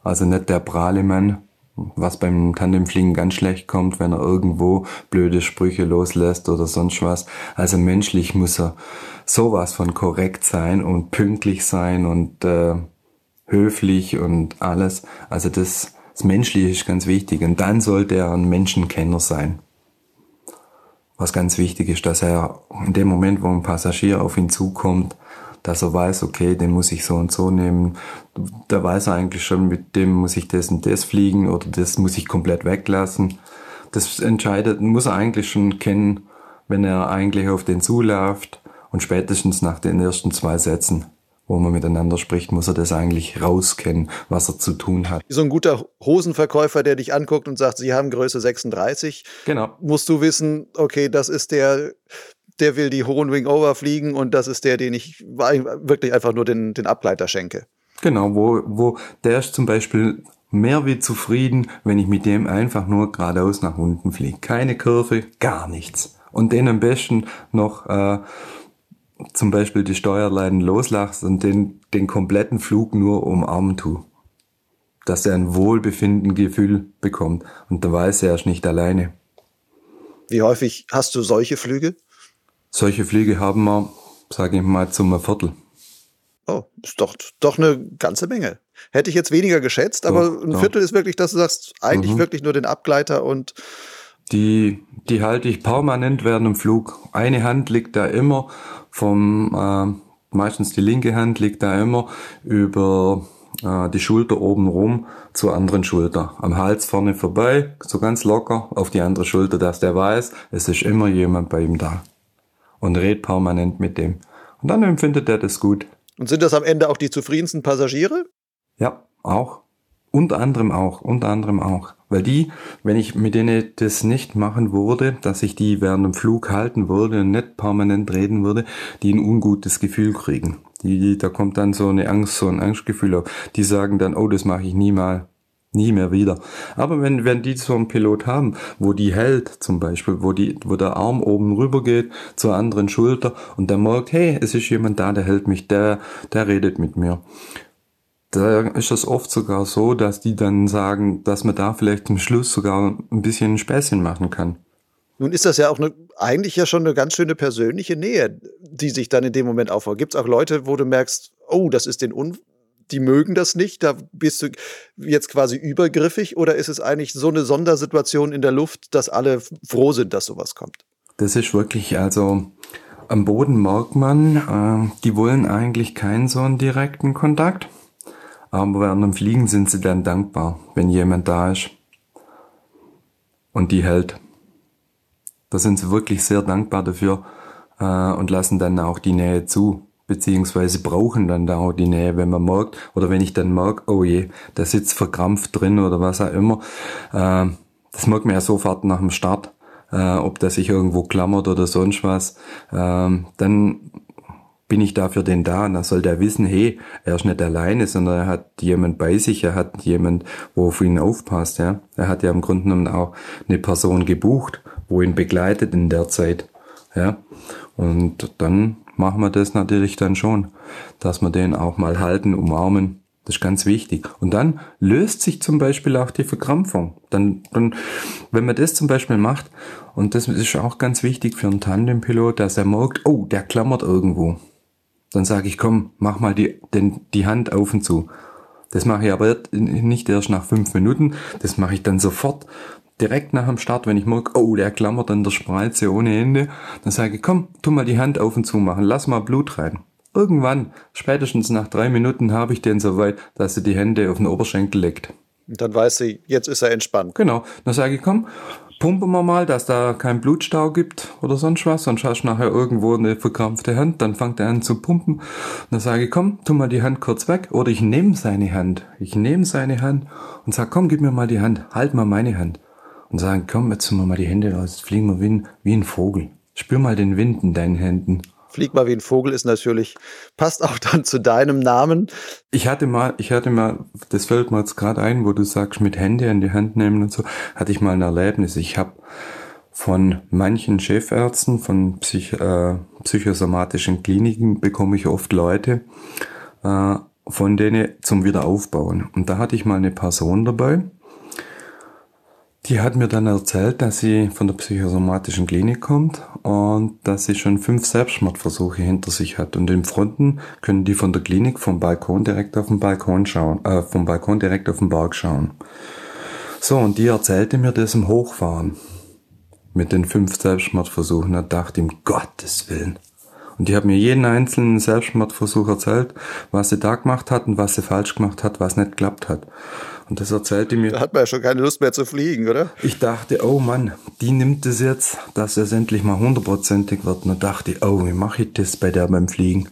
Also nicht der Prahlemann, was beim Tandemfliegen ganz schlecht kommt, wenn er irgendwo blöde Sprüche loslässt oder sonst was. Also menschlich muss er sowas von korrekt sein und pünktlich sein und äh, höflich und alles. Also das, das Menschliche ist ganz wichtig. Und dann sollte er ein Menschenkenner sein was ganz wichtig ist, dass er in dem Moment, wo ein Passagier auf ihn zukommt, dass er weiß, okay, den muss ich so und so nehmen. Da weiß er eigentlich schon, mit dem muss ich das und das fliegen oder das muss ich komplett weglassen. Das entscheidet, muss er eigentlich schon kennen, wenn er eigentlich auf den zuläuft und spätestens nach den ersten zwei Sätzen wo man miteinander spricht, muss er das eigentlich rauskennen, was er zu tun hat. So ein guter Hosenverkäufer, der dich anguckt und sagt, Sie haben Größe 36. Genau. Musst du wissen, okay, das ist der, der will die hohen Wing-Over fliegen und das ist der, den ich wirklich einfach nur den, den Ableiter schenke. Genau, wo, wo der ist zum Beispiel mehr wie zufrieden, wenn ich mit dem einfach nur geradeaus nach unten fliege. Keine Kurve, gar nichts. Und den am besten noch äh, zum Beispiel die Steuerleinen loslachst und den, den kompletten Flug nur umarmen tu. Dass er ein wohlbefinden Gefühl bekommt und da weiß er, er ist nicht alleine. Wie häufig hast du solche Flüge? Solche Flüge haben wir, sage ich mal, zum Viertel. Oh, ist doch, doch eine ganze Menge. Hätte ich jetzt weniger geschätzt, aber doch, ein Viertel doch. ist wirklich, dass du sagst, eigentlich mhm. wirklich nur den Abgleiter und die, die halte ich permanent während dem Flug. Eine Hand liegt da immer vom, äh, meistens die linke Hand liegt da immer über äh, die Schulter oben rum zur anderen Schulter. Am Hals vorne vorbei, so ganz locker auf die andere Schulter, dass der weiß, es ist immer jemand bei ihm da. Und redet permanent mit dem. Und dann empfindet er das gut. Und sind das am Ende auch die zufriedensten Passagiere? Ja, auch. Unter anderem auch, unter anderem auch. Weil die, wenn ich mit denen das nicht machen würde, dass ich die während dem Flug halten würde und nicht permanent reden würde, die ein ungutes Gefühl kriegen. Die, da kommt dann so eine Angst, so ein Angstgefühl auf. Die sagen dann, oh, das mache ich nie mal, nie mehr wieder. Aber wenn, wenn die so einen Pilot haben, wo die hält, zum Beispiel, wo die, wo der Arm oben rüber geht zur anderen Schulter und der merkt, hey, es ist jemand da, der hält mich, der, der redet mit mir da ist es oft sogar so, dass die dann sagen, dass man da vielleicht zum Schluss sogar ein bisschen ein Späßchen machen kann. Nun ist das ja auch eine, eigentlich ja schon eine ganz schöne persönliche Nähe, die sich dann in dem Moment aufbaut. Gibt es auch Leute, wo du merkst, oh, das ist den Un die mögen das nicht, da bist du jetzt quasi übergriffig oder ist es eigentlich so eine Sondersituation in der Luft, dass alle froh sind, dass sowas kommt? Das ist wirklich, also am Boden merkt man, äh, die wollen eigentlich keinen so einen direkten Kontakt. Aber während dem Fliegen sind sie dann dankbar, wenn jemand da ist und die hält. Da sind sie wirklich sehr dankbar dafür äh, und lassen dann auch die Nähe zu, beziehungsweise brauchen dann da auch die Nähe, wenn man merkt, oder wenn ich dann merke, oh je, der sitzt verkrampft drin oder was auch immer. Äh, das merkt man ja sofort nach dem Start, äh, ob der sich irgendwo klammert oder sonst was. Äh, dann bin ich dafür denn da? Und dann soll der wissen, hey, er ist nicht alleine, sondern er hat jemand bei sich, er hat jemand, wo auf ihn aufpasst, ja. Er hat ja im Grunde genommen auch eine Person gebucht, wo ihn begleitet in der Zeit, ja. Und dann machen wir das natürlich dann schon, dass wir den auch mal halten, umarmen. Das ist ganz wichtig. Und dann löst sich zum Beispiel auch die Verkrampfung. Dann, dann, wenn man das zum Beispiel macht, und das ist auch ganz wichtig für einen Tandempilot, dass er merkt, oh, der klammert irgendwo. Dann sage ich, komm, mach mal die, den, die Hand auf und zu. Das mache ich aber nicht erst nach fünf Minuten, das mache ich dann sofort direkt nach dem Start, wenn ich merke, oh, der klammert an der Spreize ohne Ende, dann sage ich, komm, tu mal die Hand auf und zu machen, lass mal Blut rein. Irgendwann, spätestens nach drei Minuten, habe ich den so weit, dass er die Hände auf den Oberschenkel legt. Und dann weiß sie, jetzt ist er entspannt. Genau. Dann sage ich, komm, pumpen wir mal, dass da kein Blutstau gibt oder sonst was, sonst hast du nachher irgendwo eine verkrampfte Hand, dann fängt er an zu pumpen. Und dann sage ich, komm, tu mal die Hand kurz weg. Oder ich nehme seine Hand. Ich nehme seine Hand und sag, komm, gib mir mal die Hand, halt mal meine Hand und sagen, komm, jetzt tun wir mal die Hände raus, jetzt fliegen wir wie ein, wie ein Vogel. Spür mal den Wind in deinen Händen. Flieg mal wie ein Vogel ist natürlich, passt auch dann zu deinem Namen. Ich hatte mal, ich hatte mal, das fällt mir jetzt gerade ein, wo du sagst, mit Hände in die Hand nehmen und so, hatte ich mal ein Erlebnis. Ich habe von manchen Chefärzten, von Psych, äh, psychosomatischen Kliniken bekomme ich oft Leute, äh, von denen zum Wiederaufbauen. Und da hatte ich mal eine Person dabei, die hat mir dann erzählt, dass sie von der psychosomatischen Klinik kommt und dass sie schon fünf Selbstmordversuche hinter sich hat. Und im Fronten können die von der Klinik vom Balkon direkt auf den Balkon schauen, äh, vom Balkon direkt auf den Berg schauen. So, und die erzählte mir das im Hochfahren mit den fünf Selbstmordversuchen. Da dachte ich, um Gottes Willen. Und die hat mir jeden einzelnen Selbstmordversuch erzählt, was sie da gemacht hat und was sie falsch gemacht hat, was nicht geklappt hat. Und das erzählte mir. Da hat man ja schon keine Lust mehr zu fliegen, oder? Ich dachte, oh Mann, die nimmt es jetzt, dass es endlich mal hundertprozentig wird. Und da dachte oh, wie mache ich das bei der beim Fliegen?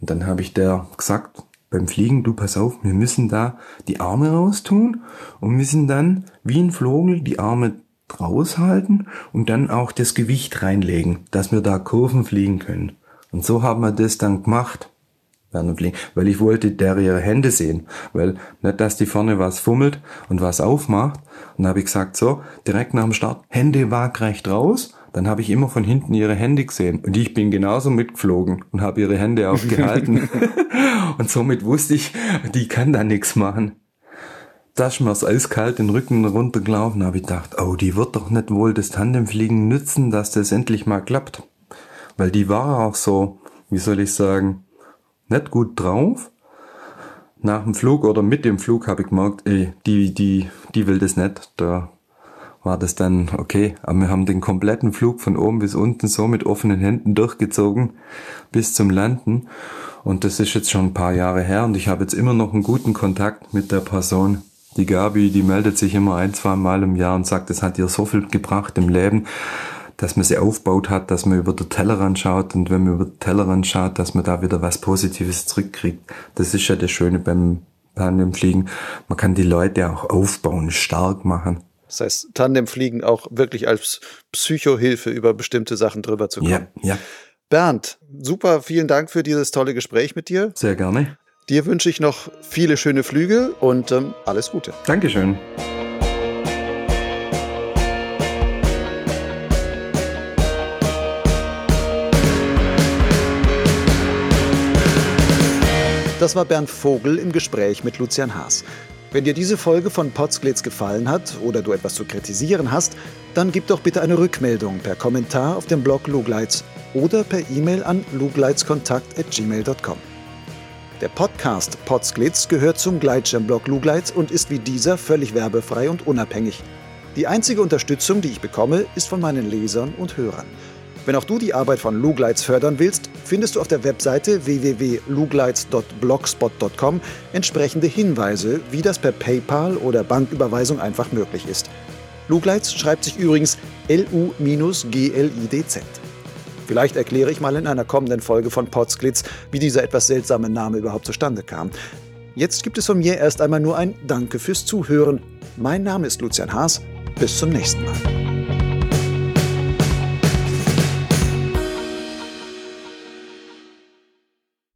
Und dann habe ich der gesagt, beim Fliegen, du pass auf, wir müssen da die Arme raustun und müssen dann wie ein Vogel die Arme raushalten und dann auch das Gewicht reinlegen, dass wir da Kurven fliegen können. Und so haben wir das dann gemacht werden und liegen, weil ich wollte der ihre Hände sehen, weil nicht, dass die vorne was fummelt und was aufmacht. Und dann habe ich gesagt, so, direkt nach dem Start, Hände waagrecht raus. Dann habe ich immer von hinten ihre Hände gesehen und ich bin genauso mitgeflogen und habe ihre Hände aufgehalten. und somit wusste ich, die kann da nichts machen. Da ist mir das eiskalt den Rücken runtergelaufen, habe ich gedacht, oh, die wird doch nicht wohl das Tandemfliegen nützen, dass das endlich mal klappt. Weil die war auch so, wie soll ich sagen, nicht gut drauf. Nach dem Flug oder mit dem Flug habe ich gemerkt, ey, die, die, die will das nicht. Da war das dann okay. Aber wir haben den kompletten Flug von oben bis unten so mit offenen Händen durchgezogen bis zum Landen. Und das ist jetzt schon ein paar Jahre her und ich habe jetzt immer noch einen guten Kontakt mit der Person. Die Gabi, die meldet sich immer ein, zwei Mal im Jahr und sagt, es hat ihr so viel gebracht im Leben dass man sie aufbaut hat, dass man über den Tellerrand schaut und wenn man über den Tellerrand schaut, dass man da wieder was Positives zurückkriegt. Das ist ja das Schöne beim Tandemfliegen. Man kann die Leute auch aufbauen, stark machen. Das heißt, Tandemfliegen auch wirklich als Psychohilfe über bestimmte Sachen drüber zu kommen. Ja, ja. Bernd, super, vielen Dank für dieses tolle Gespräch mit dir. Sehr gerne. Dir wünsche ich noch viele schöne Flüge und ähm, alles Gute. Dankeschön. Das war Bernd Vogel im Gespräch mit Lucian Haas. Wenn dir diese Folge von Potsglitz gefallen hat oder du etwas zu kritisieren hast, dann gib doch bitte eine Rückmeldung per Kommentar auf dem Blog Lugleitz oder per E-Mail an lugleitzkontakt.gmail.com. Der Podcast Potsglitz gehört zum Gleitschirmblog Lugleitz und ist wie dieser völlig werbefrei und unabhängig. Die einzige Unterstützung, die ich bekomme, ist von meinen Lesern und Hörern. Wenn auch du die Arbeit von Lugleitz fördern willst, findest du auf der Webseite www.lugleitz.blogspot.com entsprechende Hinweise, wie das per PayPal oder Banküberweisung einfach möglich ist. Lugleitz schreibt sich übrigens L-U-G-L-I-D-Z. Vielleicht erkläre ich mal in einer kommenden Folge von Potsglitz, wie dieser etwas seltsame Name überhaupt zustande kam. Jetzt gibt es von mir erst einmal nur ein Danke fürs Zuhören. Mein Name ist Lucian Haas. Bis zum nächsten Mal.